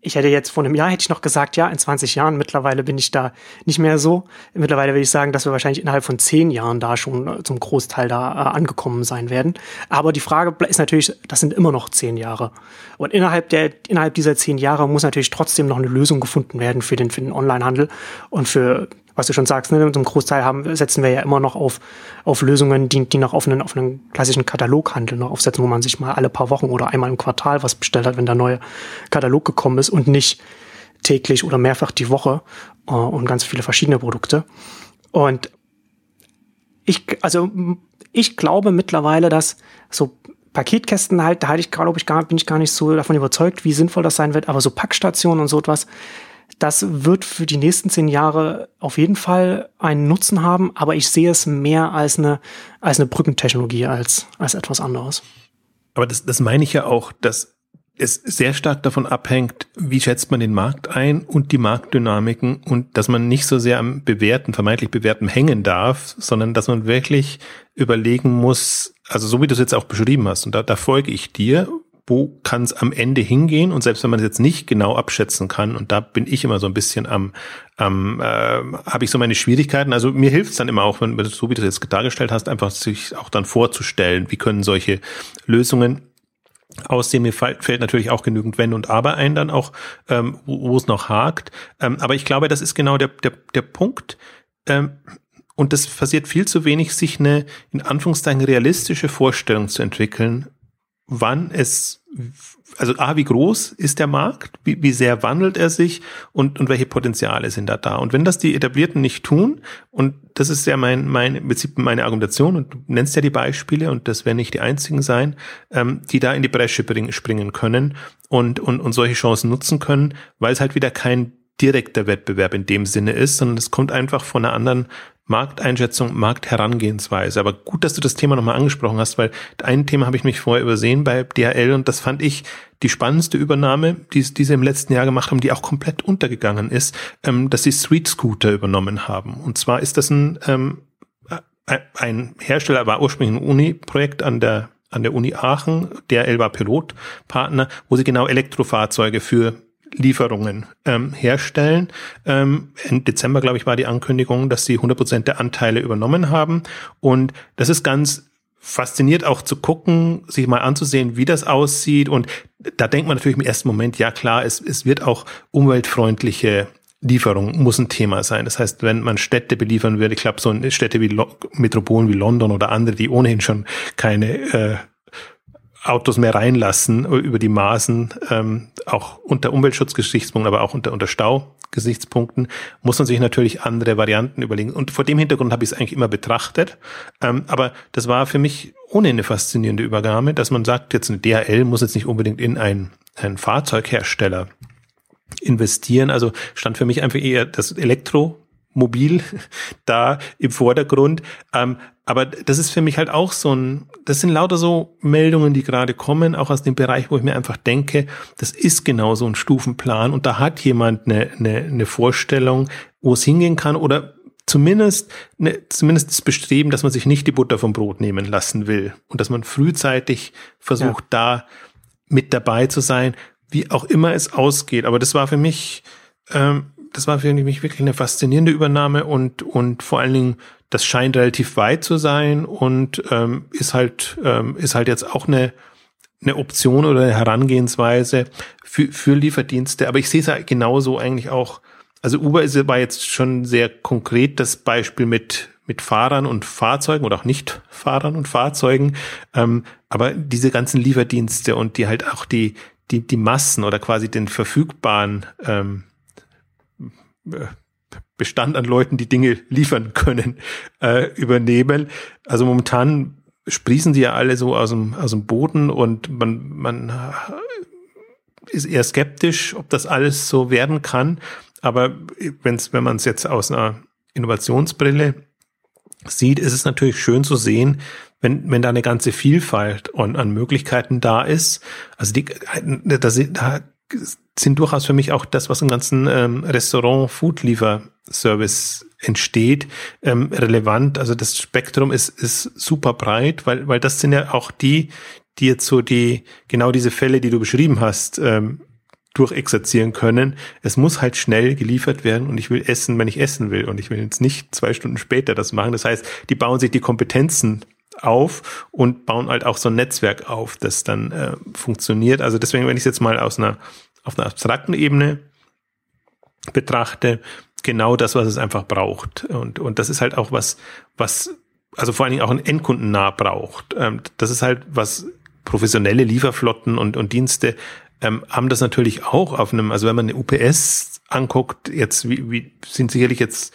ich hätte jetzt vor einem Jahr hätte ich noch gesagt, ja, in 20 Jahren. Mittlerweile bin ich da nicht mehr so. Mittlerweile würde ich sagen, dass wir wahrscheinlich innerhalb von zehn Jahren da schon äh, zum Großteil da äh, angekommen sein werden. Aber die Frage ist natürlich, das sind immer noch zehn Jahre. Und innerhalb der, innerhalb dieser zehn Jahre muss natürlich trotzdem noch eine Lösung gefunden werden für den, für den Onlinehandel und für was du schon sagst, ne, zum Großteil haben, setzen wir ja immer noch auf, auf Lösungen, die, die noch auf einen, auf einen klassischen Kataloghandel noch aufsetzen, wo man sich mal alle paar Wochen oder einmal im Quartal was bestellt hat, wenn der neue Katalog gekommen ist und nicht täglich oder mehrfach die Woche äh, und ganz viele verschiedene Produkte. Und ich, also ich glaube mittlerweile, dass so Paketkästen halt, da halte ich, glaube ich, gar, bin ich gar nicht so davon überzeugt, wie sinnvoll das sein wird, aber so Packstationen und so etwas, das wird für die nächsten zehn Jahre auf jeden Fall einen Nutzen haben, aber ich sehe es mehr als eine, als eine Brückentechnologie als, als etwas anderes. Aber das, das meine ich ja auch, dass es sehr stark davon abhängt, wie schätzt man den Markt ein und die Marktdynamiken und dass man nicht so sehr am bewährten, vermeintlich bewährten hängen darf, sondern dass man wirklich überlegen muss, also so wie du es jetzt auch beschrieben hast, und da, da folge ich dir, wo kann es am Ende hingehen? Und selbst wenn man es jetzt nicht genau abschätzen kann, und da bin ich immer so ein bisschen am, am äh, habe ich so meine Schwierigkeiten. Also mir hilft es dann immer auch, wenn so wie du es jetzt dargestellt hast, einfach sich auch dann vorzustellen, wie können solche Lösungen aussehen. Mir fällt natürlich auch genügend Wenn und Aber ein, dann auch, ähm, wo, es noch hakt. Ähm, aber ich glaube, das ist genau der, der, der Punkt. Ähm, und das passiert viel zu wenig, sich eine in Anführungszeichen realistische Vorstellung zu entwickeln, wann es, also A, wie groß ist der Markt, wie, wie sehr wandelt er sich und, und welche Potenziale sind da da. Und wenn das die Etablierten nicht tun, und das ist ja mein, mein, im Prinzip meine Argumentation, und du nennst ja die Beispiele, und das werden nicht die einzigen sein, ähm, die da in die Bresche bringen, springen können und, und, und solche Chancen nutzen können, weil es halt wieder kein direkter Wettbewerb in dem Sinne ist, sondern es kommt einfach von einer anderen Markteinschätzung, Marktherangehensweise. Aber gut, dass du das Thema nochmal angesprochen hast, weil ein Thema habe ich mich vorher übersehen bei DHL und das fand ich die spannendste Übernahme, die, die sie im letzten Jahr gemacht haben, die auch komplett untergegangen ist, ähm, dass sie Street Scooter übernommen haben. Und zwar ist das ein, ähm, ein Hersteller, war ursprünglich ein Uni-Projekt an der an der Uni Aachen, der war Pilotpartner, wo sie genau Elektrofahrzeuge für Lieferungen ähm, herstellen. Ähm, Im Dezember, glaube ich, war die Ankündigung, dass sie 100 Prozent der Anteile übernommen haben. Und das ist ganz fasziniert auch zu gucken, sich mal anzusehen, wie das aussieht. Und da denkt man natürlich im ersten Moment, ja klar, es, es wird auch umweltfreundliche Lieferung muss ein Thema sein. Das heißt, wenn man Städte beliefern würde, ich glaube, so Städte wie Lo Metropolen wie London oder andere, die ohnehin schon keine äh, Autos mehr reinlassen über die Maßen, ähm, auch unter Umweltschutzgesichtspunkten, aber auch unter, unter Staugesichtspunkten, muss man sich natürlich andere Varianten überlegen. Und vor dem Hintergrund habe ich es eigentlich immer betrachtet. Ähm, aber das war für mich ohnehin eine faszinierende Übergabe, dass man sagt, jetzt eine DHL muss jetzt nicht unbedingt in ein, ein Fahrzeughersteller investieren. Also stand für mich einfach eher das Elektromobil da im Vordergrund. Ähm, aber das ist für mich halt auch so ein, das sind lauter so Meldungen, die gerade kommen, auch aus dem Bereich, wo ich mir einfach denke, das ist genau so ein Stufenplan und da hat jemand eine, eine, eine Vorstellung, wo es hingehen kann oder zumindest, eine, zumindest das Bestreben, dass man sich nicht die Butter vom Brot nehmen lassen will und dass man frühzeitig versucht, ja. da mit dabei zu sein, wie auch immer es ausgeht. Aber das war für mich, ähm, das war für mich wirklich eine faszinierende Übernahme und, und vor allen Dingen, das scheint relativ weit zu sein und ähm, ist halt, ähm, ist halt jetzt auch eine, eine Option oder eine Herangehensweise für, für Lieferdienste. Aber ich sehe es ja genauso eigentlich auch. Also Uber ist, war jetzt schon sehr konkret das Beispiel mit, mit Fahrern und Fahrzeugen oder auch nicht Fahrern und Fahrzeugen. Ähm, aber diese ganzen Lieferdienste und die halt auch die, die, die Massen oder quasi den verfügbaren ähm, äh, Bestand an Leuten, die Dinge liefern können, äh, übernehmen. Also momentan sprießen die ja alle so aus dem, aus dem Boden und man, man ist eher skeptisch, ob das alles so werden kann. Aber wenn's, wenn man es jetzt aus einer Innovationsbrille sieht, ist es natürlich schön zu sehen, wenn, wenn da eine ganze Vielfalt an, an Möglichkeiten da ist. Also die, da, da sind durchaus für mich auch das, was im ganzen ähm, Restaurant-Food-Liefer-Service entsteht, ähm, relevant. Also das Spektrum ist, ist super breit, weil, weil das sind ja auch die, die jetzt so die, genau diese Fälle, die du beschrieben hast, ähm, durchexerzieren können. Es muss halt schnell geliefert werden und ich will essen, wenn ich essen will und ich will jetzt nicht zwei Stunden später das machen. Das heißt, die bauen sich die Kompetenzen auf und bauen halt auch so ein Netzwerk auf, das dann äh, funktioniert. Also deswegen, wenn ich es jetzt mal aus einer auf einer abstrakten Ebene betrachte, genau das, was es einfach braucht. Und, und das ist halt auch was, was, also vor allen Dingen auch ein Endkunden nah braucht. Ähm, das ist halt was professionelle Lieferflotten und, und Dienste ähm, haben das natürlich auch auf einem, also wenn man eine UPS anguckt, jetzt wie, wie sind sicherlich jetzt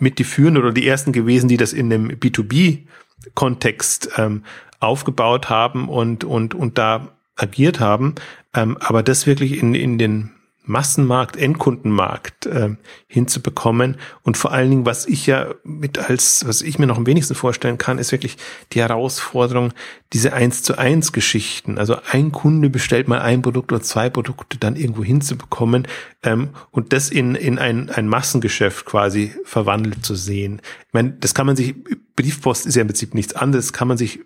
mit die führenden oder die ersten gewesen, die das in einem B2B-Kontext ähm, aufgebaut haben und, und, und da agiert haben. Ähm, aber das wirklich in, in den Massenmarkt, Endkundenmarkt äh, hinzubekommen. Und vor allen Dingen, was ich ja mit als, was ich mir noch am wenigsten vorstellen kann, ist wirklich die Herausforderung, diese eins zu eins Geschichten. Also ein Kunde bestellt mal ein Produkt oder zwei Produkte dann irgendwo hinzubekommen ähm, und das in, in ein, ein Massengeschäft quasi verwandelt zu sehen. Ich meine, das kann man sich, Briefpost ist ja im Prinzip nichts anderes, kann man sich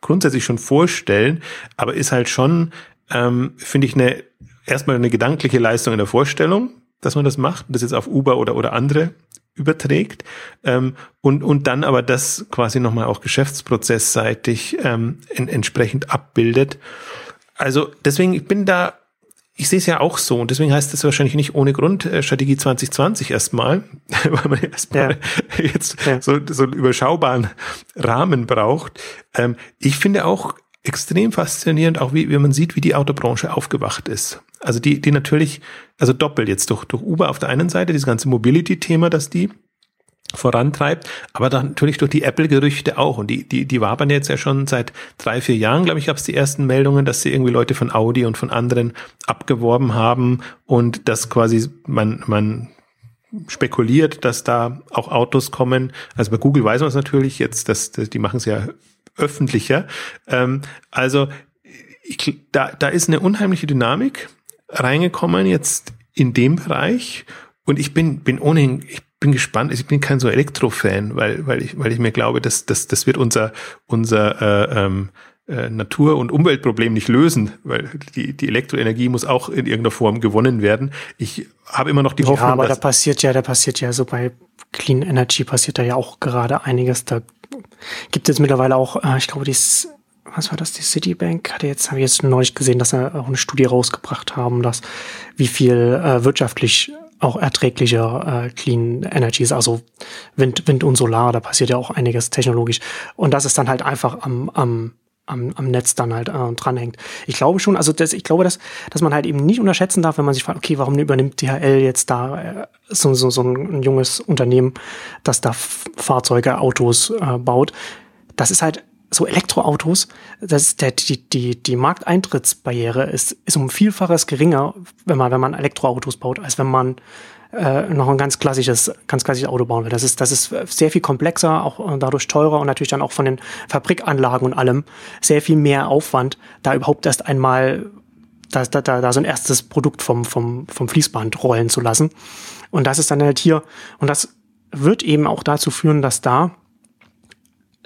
grundsätzlich schon vorstellen, aber ist halt schon, ähm, finde ich, eine erstmal eine gedankliche Leistung in der Vorstellung, dass man das macht, das jetzt auf Uber oder, oder andere überträgt ähm, und, und dann aber das quasi nochmal auch geschäftsprozessseitig ähm, in, entsprechend abbildet. Also deswegen, ich bin da, ich sehe es ja auch so und deswegen heißt es wahrscheinlich nicht ohne Grund äh, Strategie 2020 erstmal, weil man erstmal ja. jetzt ja. so, so einen überschaubaren Rahmen braucht. Ähm, ich finde auch extrem faszinierend, auch wie, wie man sieht, wie die Autobranche aufgewacht ist. Also die, die natürlich, also doppelt jetzt durch, durch Uber auf der einen Seite, dieses ganze Mobility-Thema, das die vorantreibt, aber dann natürlich durch die Apple-Gerüchte auch. Und die, die, die wabern jetzt ja schon seit drei, vier Jahren, glaube ich, gab es die ersten Meldungen, dass sie irgendwie Leute von Audi und von anderen abgeworben haben und dass quasi man, man spekuliert, dass da auch Autos kommen. Also bei Google weiß man es natürlich jetzt, dass, dass die machen es ja öffentlicher. Ähm, also ich, da, da ist eine unheimliche Dynamik reingekommen jetzt in dem Bereich. Und ich bin, bin ohnehin, ich bin gespannt, ich bin kein so Elektro-Fan, weil, weil ich, weil ich mir glaube, dass, dass das wird unser, unser äh, ähm, äh, Natur- und Umweltproblem nicht lösen, weil die, die Elektroenergie muss auch in irgendeiner Form gewonnen werden. Ich habe immer noch die Hoffnung. Ja, aber da passiert ja, da passiert ja so bei Clean Energy passiert da ja auch gerade einiges. Da gibt es mittlerweile auch, äh, ich glaube, dies was war das, die Citibank hatte jetzt, habe ich jetzt neulich gesehen, dass sie auch eine Studie rausgebracht haben, dass wie viel äh, wirtschaftlich auch erträglicher äh, Clean Energy ist, also Wind, Wind und Solar, da passiert ja auch einiges technologisch. Und das ist dann halt einfach am, am am, am Netz dann halt äh, dranhängt. Ich glaube schon, also das, ich glaube, dass, dass man halt eben nicht unterschätzen darf, wenn man sich fragt, okay, warum übernimmt DHL jetzt da äh, so, so, so ein, junges Unternehmen, das da Fahrzeuge, Autos äh, baut. Das ist halt so Elektroautos, das ist der, die, die, die Markteintrittsbarriere ist, ist um Vielfaches geringer, wenn man, wenn man Elektroautos baut, als wenn man äh, noch ein ganz klassisches, ganz klassisches Auto bauen will. Das ist, das ist sehr viel komplexer, auch dadurch teurer und natürlich dann auch von den Fabrikanlagen und allem sehr viel mehr Aufwand, da überhaupt erst einmal da, da, da, da so ein erstes Produkt vom, vom, vom Fließband rollen zu lassen. Und das ist dann halt hier, und das wird eben auch dazu führen, dass da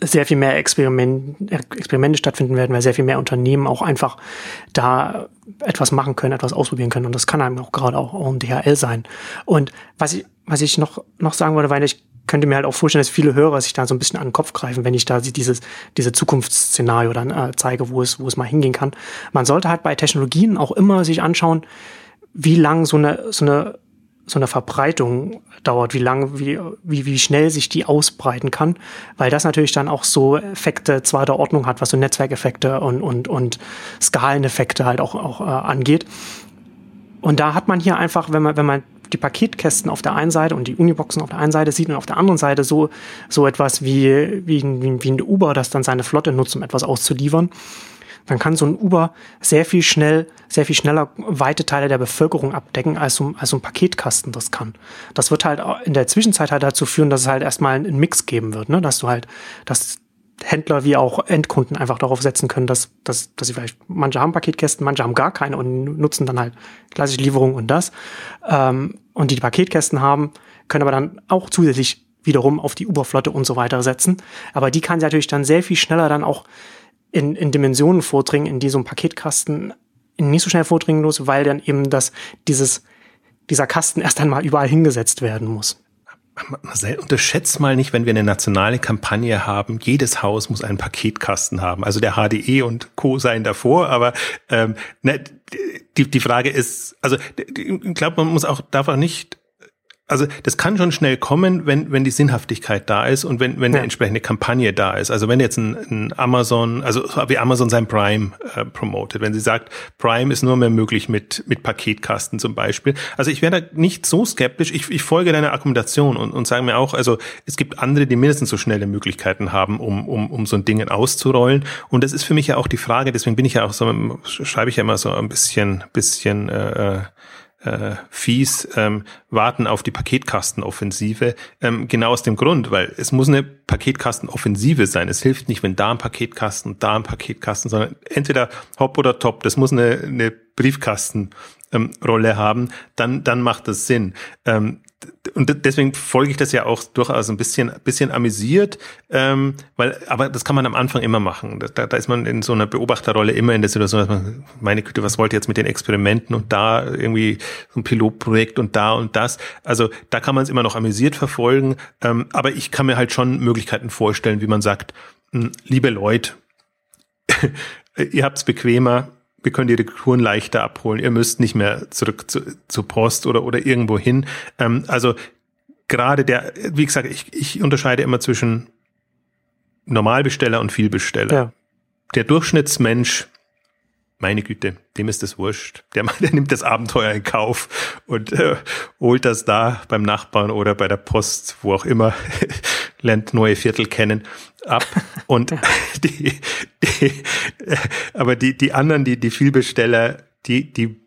sehr viel mehr Experiment, Experimente stattfinden werden, weil sehr viel mehr Unternehmen auch einfach da etwas machen können, etwas ausprobieren können. Und das kann einem auch gerade auch, auch ein DHL sein. Und was ich, was ich noch, noch sagen wollte, weil ich könnte mir halt auch vorstellen, dass viele Hörer sich da so ein bisschen an den Kopf greifen, wenn ich da dieses, diese Zukunftsszenario dann äh, zeige, wo es, wo es mal hingehen kann. Man sollte halt bei Technologien auch immer sich anschauen, wie lang so eine, so eine so eine Verbreitung dauert, wie lang, wie, wie, wie schnell sich die ausbreiten kann, weil das natürlich dann auch so Effekte zweiter Ordnung hat, was so Netzwerkeffekte und, und, und Skaleneffekte halt auch, auch äh, angeht. Und da hat man hier einfach, wenn man, wenn man die Paketkästen auf der einen Seite und die Uniboxen auf der einen Seite sieht und auf der anderen Seite so, so etwas wie, wie, wie, wie ein Uber, das dann seine Flotte nutzt, um etwas auszuliefern, dann kann so ein Uber sehr viel schnell, sehr viel schneller weite Teile der Bevölkerung abdecken, als so, als so ein Paketkasten das kann. Das wird halt in der Zwischenzeit halt dazu führen, dass es halt erstmal einen Mix geben wird, ne? dass du halt, dass Händler wie auch Endkunden einfach darauf setzen können, dass, dass, dass sie vielleicht, manche haben Paketkästen, manche haben gar keine und nutzen dann halt klassische Lieferung und das. Ähm, und die, die Paketkästen haben, können aber dann auch zusätzlich wiederum auf die Uberflotte und so weiter setzen. Aber die kann sie natürlich dann sehr viel schneller dann auch in, in Dimensionen vordringen, in die so ein Paketkasten nicht so schnell vordringen muss, weil dann eben das, dieses, dieser Kasten erst einmal überall hingesetzt werden muss. Marcel, unterschätzt mal nicht, wenn wir eine nationale Kampagne haben, jedes Haus muss einen Paketkasten haben. Also der HDE und Co. seien davor, aber ähm, ne, die, die Frage ist, also ich glaube, man muss auch, darf auch nicht also das kann schon schnell kommen, wenn, wenn die Sinnhaftigkeit da ist und wenn, wenn ja. eine entsprechende Kampagne da ist. Also wenn jetzt ein, ein Amazon, also wie Amazon sein Prime äh, promotet, wenn sie sagt, Prime ist nur mehr möglich mit, mit Paketkasten zum Beispiel. Also ich wäre da nicht so skeptisch. Ich, ich folge deiner Argumentation und, und sage mir auch, also es gibt andere, die mindestens so schnelle Möglichkeiten haben, um, um, um so ein Ding auszurollen. Und das ist für mich ja auch die Frage, deswegen bin ich ja auch so, schreibe ich ja immer so ein bisschen, bisschen äh, äh fies ähm, warten auf die Paketkastenoffensive. Ähm, genau aus dem Grund, weil es muss eine Paketkastenoffensive sein. Es hilft nicht, wenn da ein Paketkasten da ein Paketkasten, sondern entweder hopp oder top. Das muss eine, eine Briefkastenrolle ähm, haben. Dann, dann macht das Sinn. Ähm, und deswegen folge ich das ja auch durchaus ein bisschen, bisschen amüsiert, ähm, weil, aber das kann man am Anfang immer machen. Da, da ist man in so einer Beobachterrolle immer in der Situation, dass man, meine Güte, was wollt ihr jetzt mit den Experimenten und da irgendwie so ein Pilotprojekt und da und das. Also da kann man es immer noch amüsiert verfolgen, ähm, aber ich kann mir halt schon Möglichkeiten vorstellen, wie man sagt, hm, liebe Leute, ihr habt's bequemer, wir können die Retouren leichter abholen. Ihr müsst nicht mehr zurück zu, zur Post oder, oder irgendwo hin. Ähm, also gerade der, wie gesagt, ich, ich unterscheide immer zwischen Normalbesteller und Vielbesteller. Ja. Der Durchschnittsmensch, meine Güte, dem ist das wurscht. Der, der nimmt das Abenteuer in Kauf und äh, holt das da beim Nachbarn oder bei der Post, wo auch immer, lernt neue Viertel kennen ab und die, die, aber die, die anderen, die, die Vielbesteller, die, die,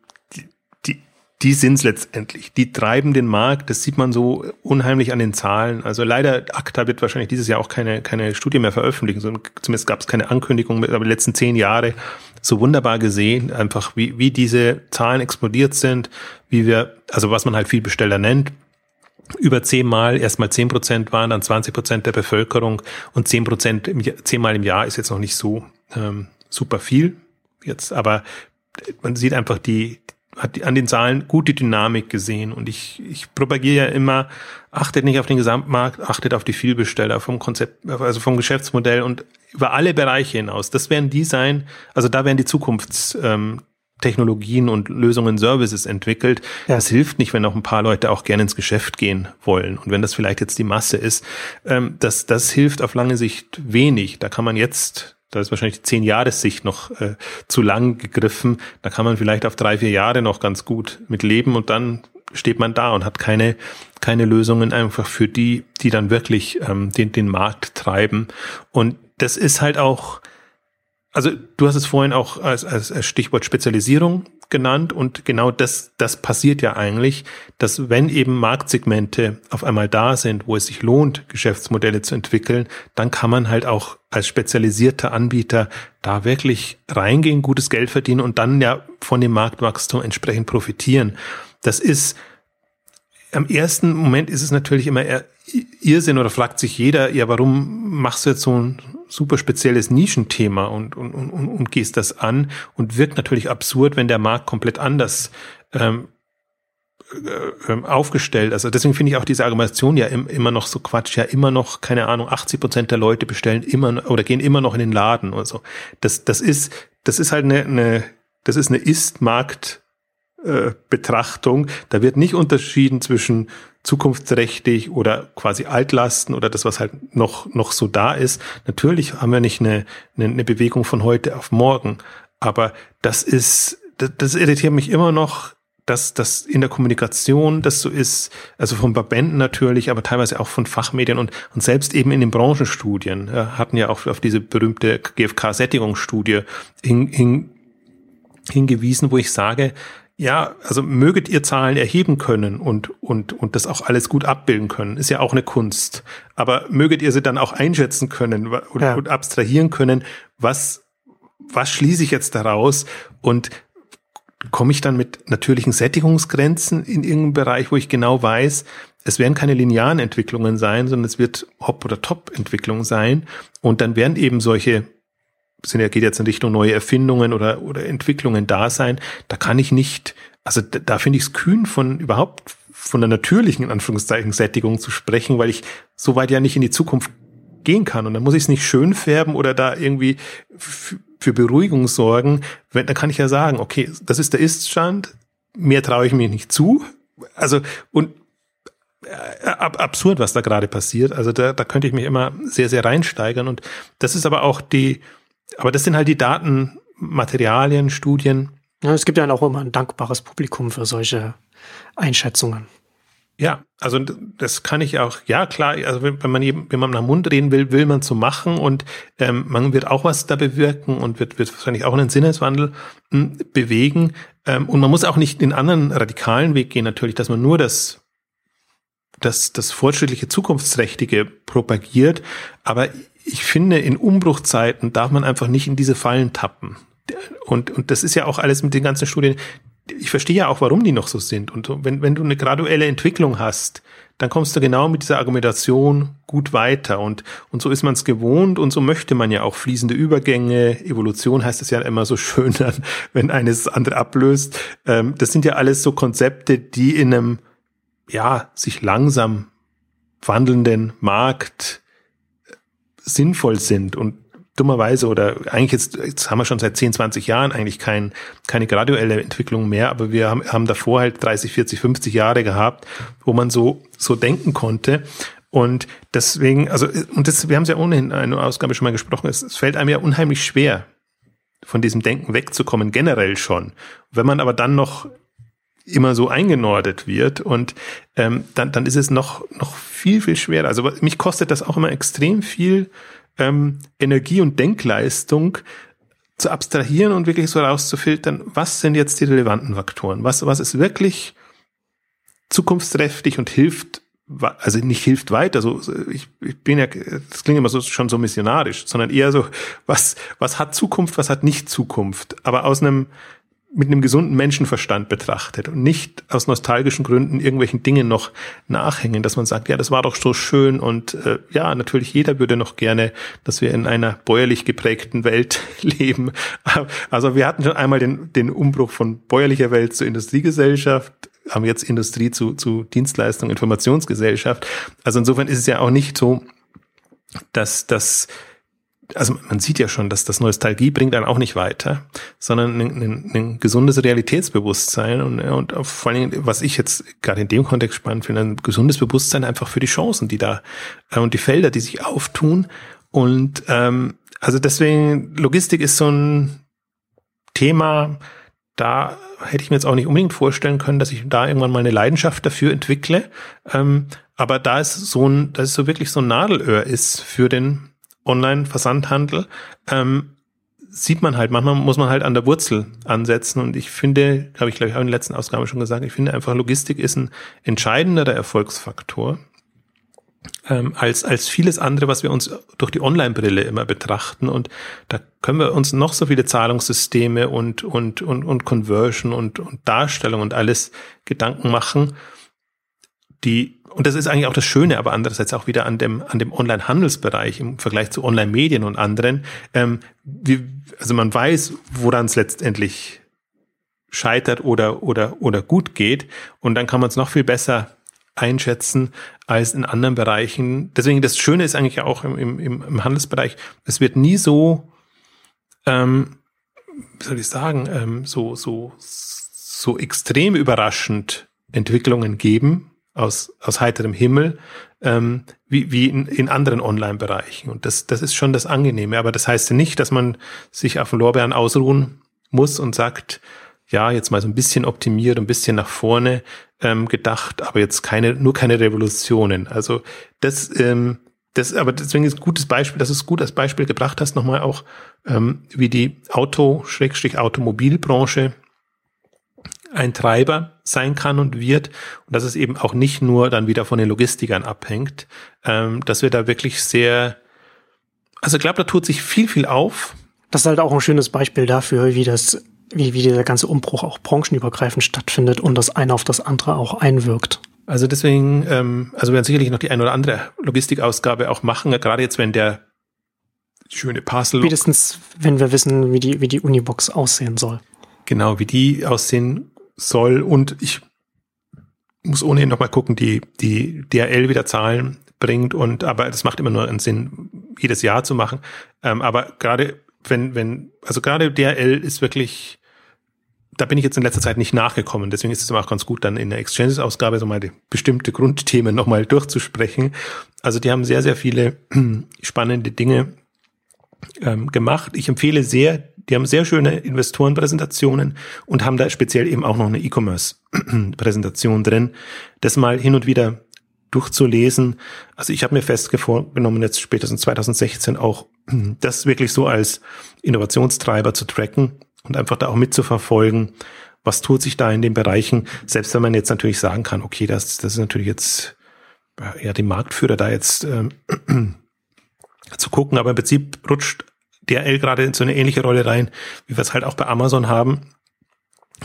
die, die sind's letztendlich. Die treiben den Markt. Das sieht man so unheimlich an den Zahlen. Also leider, ACTA wird wahrscheinlich dieses Jahr auch keine, keine Studie mehr veröffentlichen. Zumindest gab es keine Ankündigung, aber die letzten zehn Jahre so wunderbar gesehen, einfach wie, wie diese Zahlen explodiert sind, wie wir, also was man halt Vielbesteller nennt, über zehnmal, erstmal zehn Prozent waren, dann 20 Prozent der Bevölkerung und zehn Prozent zehnmal im Jahr ist jetzt noch nicht so ähm, super viel jetzt, aber man sieht einfach die, hat an den Zahlen gute Dynamik gesehen und ich, ich propagiere ja immer, achtet nicht auf den Gesamtmarkt, achtet auf die Vielbesteller vom Konzept, also vom Geschäftsmodell und über alle Bereiche hinaus. Das werden die sein, also da werden die Zukunfts, ähm, Technologien und Lösungen, Services entwickelt. Ja. Das hilft nicht, wenn auch ein paar Leute auch gerne ins Geschäft gehen wollen. Und wenn das vielleicht jetzt die Masse ist, ähm, das, das hilft auf lange Sicht wenig. Da kann man jetzt Da ist wahrscheinlich die zehn Jahressicht noch äh, zu lang gegriffen. Da kann man vielleicht auf drei, vier Jahre noch ganz gut mit leben und dann steht man da und hat keine, keine Lösungen einfach für die, die dann wirklich ähm, den, den Markt treiben. Und das ist halt auch, also du hast es vorhin auch als, als, Stichwort Spezialisierung genannt und genau das, das passiert ja eigentlich, dass wenn eben Marktsegmente auf einmal da sind, wo es sich lohnt, Geschäftsmodelle zu entwickeln, dann kann man halt auch als spezialisierter Anbieter da wirklich reingehen, gutes Geld verdienen und dann ja von dem Marktwachstum entsprechend profitieren. Das ist am ersten Moment ist es natürlich immer Irrsinn oder fragt sich jeder, ja, warum machst du jetzt so ein super spezielles Nischenthema und, und, und, und gehst das an und wirkt natürlich absurd, wenn der Markt komplett anders ähm, äh, ähm, aufgestellt. Also deswegen finde ich auch diese Argumentation ja im, immer noch so Quatsch. Ja, immer noch, keine Ahnung, 80 Prozent der Leute bestellen immer oder gehen immer noch in den Laden oder so. Das, das ist, das ist halt eine, eine das ist eine Ist-Markt- äh, Betrachtung. Da wird nicht unterschieden zwischen zukunftsträchtig oder quasi Altlasten oder das, was halt noch, noch so da ist. Natürlich haben wir nicht eine, eine, eine Bewegung von heute auf morgen, aber das ist, das, das irritiert mich immer noch, dass das in der Kommunikation das so ist, also von Verbänden natürlich, aber teilweise auch von Fachmedien und, und selbst eben in den Branchenstudien ja, hatten ja auch auf diese berühmte GfK-Sättigungsstudie hin, hin, hingewiesen, wo ich sage, ja, also möget ihr Zahlen erheben können und, und, und das auch alles gut abbilden können, ist ja auch eine Kunst. Aber möget ihr sie dann auch einschätzen können und, ja. und abstrahieren können, was, was schließe ich jetzt daraus und komme ich dann mit natürlichen Sättigungsgrenzen in irgendeinem Bereich, wo ich genau weiß, es werden keine linearen Entwicklungen sein, sondern es wird Hop- oder Top-Entwicklung sein. Und dann werden eben solche sind ja, geht jetzt in Richtung neue Erfindungen oder, oder Entwicklungen da sein, da kann ich nicht, also da, da finde ich es kühn von überhaupt von der natürlichen, in Anführungszeichen, Sättigung zu sprechen, weil ich so weit ja nicht in die Zukunft gehen kann. Und dann muss ich es nicht schön färben oder da irgendwie für Beruhigung sorgen. Wenn, dann kann ich ja sagen, okay, das ist der Iststand, mehr traue ich mir nicht zu. Also, und äh, ab, absurd, was da gerade passiert. Also da, da könnte ich mich immer sehr, sehr reinsteigern. Und das ist aber auch die, aber das sind halt die Daten, Materialien, Studien. Ja, es gibt ja auch immer ein dankbares Publikum für solche Einschätzungen. Ja, also das kann ich auch, ja klar, also wenn man man nach Mund reden will, will man so machen und ähm, man wird auch was da bewirken und wird, wird wahrscheinlich auch einen Sinneswandel m, hm, bewegen. Ähm, und man muss auch nicht den anderen radikalen Weg gehen, natürlich, dass man nur das, das, das fortschrittliche, zukunftsträchtige propagiert. Aber ich finde, in Umbruchzeiten darf man einfach nicht in diese Fallen tappen. Und, und das ist ja auch alles mit den ganzen Studien. Ich verstehe ja auch, warum die noch so sind. Und wenn, wenn du eine graduelle Entwicklung hast, dann kommst du genau mit dieser Argumentation gut weiter. Und, und so ist man es gewohnt und so möchte man ja auch fließende Übergänge. Evolution heißt es ja immer so schön, wenn eines das andere ablöst. Ähm, das sind ja alles so Konzepte, die in einem, ja, sich langsam wandelnden Markt sinnvoll sind und dummerweise oder eigentlich jetzt, jetzt haben wir schon seit 10, 20 Jahren eigentlich kein, keine graduelle Entwicklung mehr, aber wir haben, haben davor halt 30, 40, 50 Jahre gehabt, wo man so, so denken konnte. Und deswegen, also, und das, wir haben es ja ohnehin in einer Ausgabe schon mal gesprochen, es, es fällt einem ja unheimlich schwer, von diesem Denken wegzukommen, generell schon. Wenn man aber dann noch immer so eingenordet wird und ähm, dann, dann ist es noch, noch viel, viel schwerer. Also mich kostet das auch immer extrem viel ähm, Energie und Denkleistung zu abstrahieren und wirklich so rauszufiltern, was sind jetzt die relevanten Faktoren? Was, was ist wirklich zukunftsträchtig und hilft, also nicht hilft weiter, so, ich, ich bin ja, das klingt immer so, schon so missionarisch, sondern eher so, was, was hat Zukunft, was hat nicht Zukunft, aber aus einem, mit einem gesunden Menschenverstand betrachtet und nicht aus nostalgischen Gründen irgendwelchen Dingen noch nachhängen, dass man sagt, ja, das war doch so schön und äh, ja, natürlich jeder würde noch gerne, dass wir in einer bäuerlich geprägten Welt leben. Also wir hatten schon einmal den, den Umbruch von bäuerlicher Welt zur Industriegesellschaft, haben jetzt Industrie zu, zu Dienstleistung, Informationsgesellschaft. Also insofern ist es ja auch nicht so, dass das also man sieht ja schon, dass das Nostalgie bringt einen auch nicht weiter, sondern ein, ein, ein gesundes Realitätsbewusstsein und, und vor allen Dingen, was ich jetzt gerade in dem Kontext spannend finde, ein gesundes Bewusstsein einfach für die Chancen, die da äh, und die Felder, die sich auftun Und ähm, also deswegen, Logistik ist so ein Thema, da hätte ich mir jetzt auch nicht unbedingt vorstellen können, dass ich da irgendwann mal eine Leidenschaft dafür entwickle. Ähm, aber da ist so ein, da ist so wirklich so ein Nadelöhr ist für den Online-Versandhandel, ähm, sieht man halt, manchmal muss man halt an der Wurzel ansetzen. Und ich finde, habe ich glaube ich auch in der letzten Ausgabe schon gesagt, ich finde einfach Logistik ist ein entscheidender Erfolgsfaktor ähm, als, als vieles andere, was wir uns durch die Online-Brille immer betrachten. Und da können wir uns noch so viele Zahlungssysteme und, und, und, und Conversion und, und Darstellung und alles Gedanken machen, die und das ist eigentlich auch das Schöne, aber andererseits auch wieder an dem, an dem Online-Handelsbereich im Vergleich zu Online-Medien und anderen. Ähm, wie, also man weiß, woran es letztendlich scheitert oder, oder, oder gut geht. Und dann kann man es noch viel besser einschätzen als in anderen Bereichen. Deswegen das Schöne ist eigentlich auch im, im, im Handelsbereich, es wird nie so, ähm, wie soll ich sagen, ähm, so, so, so extrem überraschend Entwicklungen geben aus, aus heiterem Himmel, ähm, wie, wie in, in anderen Online-Bereichen. Und das, das ist schon das Angenehme. Aber das heißt ja nicht, dass man sich auf den Lorbeeren ausruhen muss und sagt, ja, jetzt mal so ein bisschen optimiert, ein bisschen nach vorne ähm, gedacht, aber jetzt keine, nur keine Revolutionen. Also das, ähm, das, aber deswegen ist ein gutes Beispiel, dass du es gut als Beispiel gebracht hast, nochmal auch, ähm, wie die Auto-Automobilbranche ein Treiber sein kann und wird und dass es eben auch nicht nur dann wieder von den Logistikern abhängt, ähm, dass wir da wirklich sehr, also ich glaube, da tut sich viel, viel auf. Das ist halt auch ein schönes Beispiel dafür, wie das wie, wie dieser ganze Umbruch auch branchenübergreifend stattfindet und das eine auf das andere auch einwirkt. Also deswegen, ähm, also wir werden sicherlich noch die eine oder andere Logistikausgabe auch machen, gerade jetzt, wenn der schöne Parcel. Spätestens, wenn wir wissen, wie die, wie die Unibox aussehen soll. Genau, wie die aussehen soll. Und ich muss ohnehin noch mal gucken, die, die DRL wieder Zahlen bringt und, aber das macht immer nur einen Sinn, jedes Jahr zu machen. Ähm, aber gerade wenn, wenn, also gerade DRL ist wirklich da bin ich jetzt in letzter Zeit nicht nachgekommen. Deswegen ist es auch ganz gut, dann in der Exchanges-Ausgabe so mal die bestimmte Grundthemen nochmal durchzusprechen. Also die haben sehr, sehr viele spannende Dinge ähm, gemacht. Ich empfehle sehr, die haben sehr schöne Investorenpräsentationen und haben da speziell eben auch noch eine E-Commerce-Präsentation drin. Das mal hin und wieder durchzulesen. Also ich habe mir fest vorgenommen, jetzt spätestens 2016 auch das wirklich so als Innovationstreiber zu tracken und einfach da auch mitzuverfolgen, was tut sich da in den Bereichen, selbst wenn man jetzt natürlich sagen kann, okay, das, das ist natürlich jetzt ja die Marktführer da jetzt ähm, zu gucken, aber im Prinzip rutscht DRL gerade in so eine ähnliche Rolle rein, wie wir es halt auch bei Amazon haben,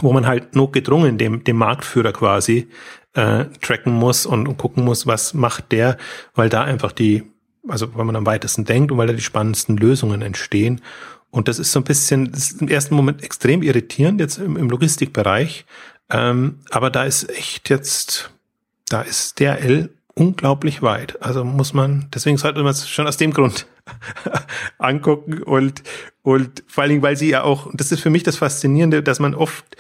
wo man halt nur gedrungen dem, dem Marktführer quasi äh, tracken muss und, und gucken muss, was macht der, weil da einfach die, also weil man am weitesten denkt und weil da die spannendsten Lösungen entstehen. Und das ist so ein bisschen, das ist im ersten Moment extrem irritierend jetzt im, im Logistikbereich. Ähm, aber da ist echt jetzt, da ist DRL unglaublich weit. Also muss man, deswegen sollte man es schon aus dem Grund angucken und, und vor allen Dingen, weil sie ja auch, das ist für mich das Faszinierende, dass man oft,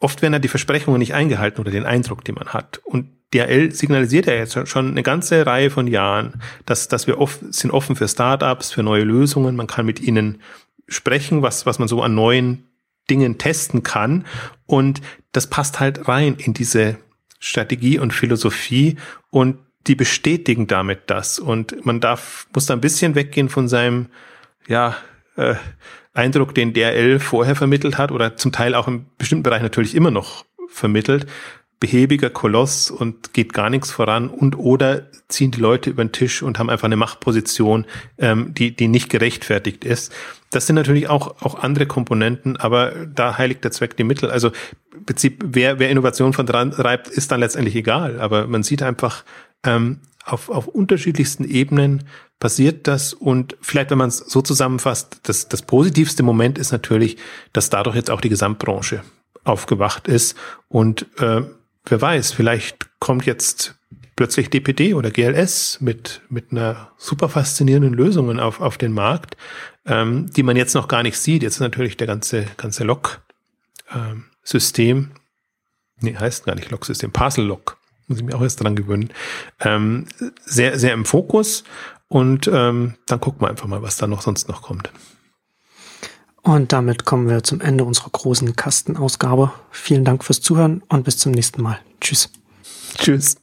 oft werden ja die Versprechungen nicht eingehalten oder den Eindruck, den man hat. Und DRL signalisiert ja jetzt schon eine ganze Reihe von Jahren, dass, dass wir oft, sind offen für Startups, für neue Lösungen. Man kann mit ihnen sprechen, was, was man so an neuen Dingen testen kann. Und das passt halt rein in diese Strategie und Philosophie und die bestätigen damit das. Und man darf, muss da ein bisschen weggehen von seinem, ja, äh, Eindruck, den DRL vorher vermittelt hat oder zum Teil auch im bestimmten Bereich natürlich immer noch vermittelt, behäbiger Koloss und geht gar nichts voran und oder ziehen die Leute über den Tisch und haben einfach eine Machtposition, ähm, die, die nicht gerechtfertigt ist. Das sind natürlich auch, auch andere Komponenten, aber da heiligt der Zweck die Mittel. Also im Prinzip, wer, wer Innovation von dran reibt, ist dann letztendlich egal. Aber man sieht einfach, ähm, auf, auf unterschiedlichsten Ebenen passiert das und vielleicht, wenn man es so zusammenfasst, das, das positivste Moment ist natürlich, dass dadurch jetzt auch die Gesamtbranche aufgewacht ist und äh, wer weiß, vielleicht kommt jetzt plötzlich DPD oder GLS mit, mit einer super faszinierenden Lösungen auf, auf den Markt, ähm, die man jetzt noch gar nicht sieht. Jetzt ist natürlich der ganze, ganze Log-System, ähm, nee, heißt gar nicht Log-System, Parcel-Log, muss ich mir auch erst dran gewöhnen, ähm, sehr, sehr im Fokus. Und ähm, dann gucken wir einfach mal, was da noch sonst noch kommt. Und damit kommen wir zum Ende unserer großen Kastenausgabe. Vielen Dank fürs Zuhören und bis zum nächsten Mal. Tschüss. Tschüss.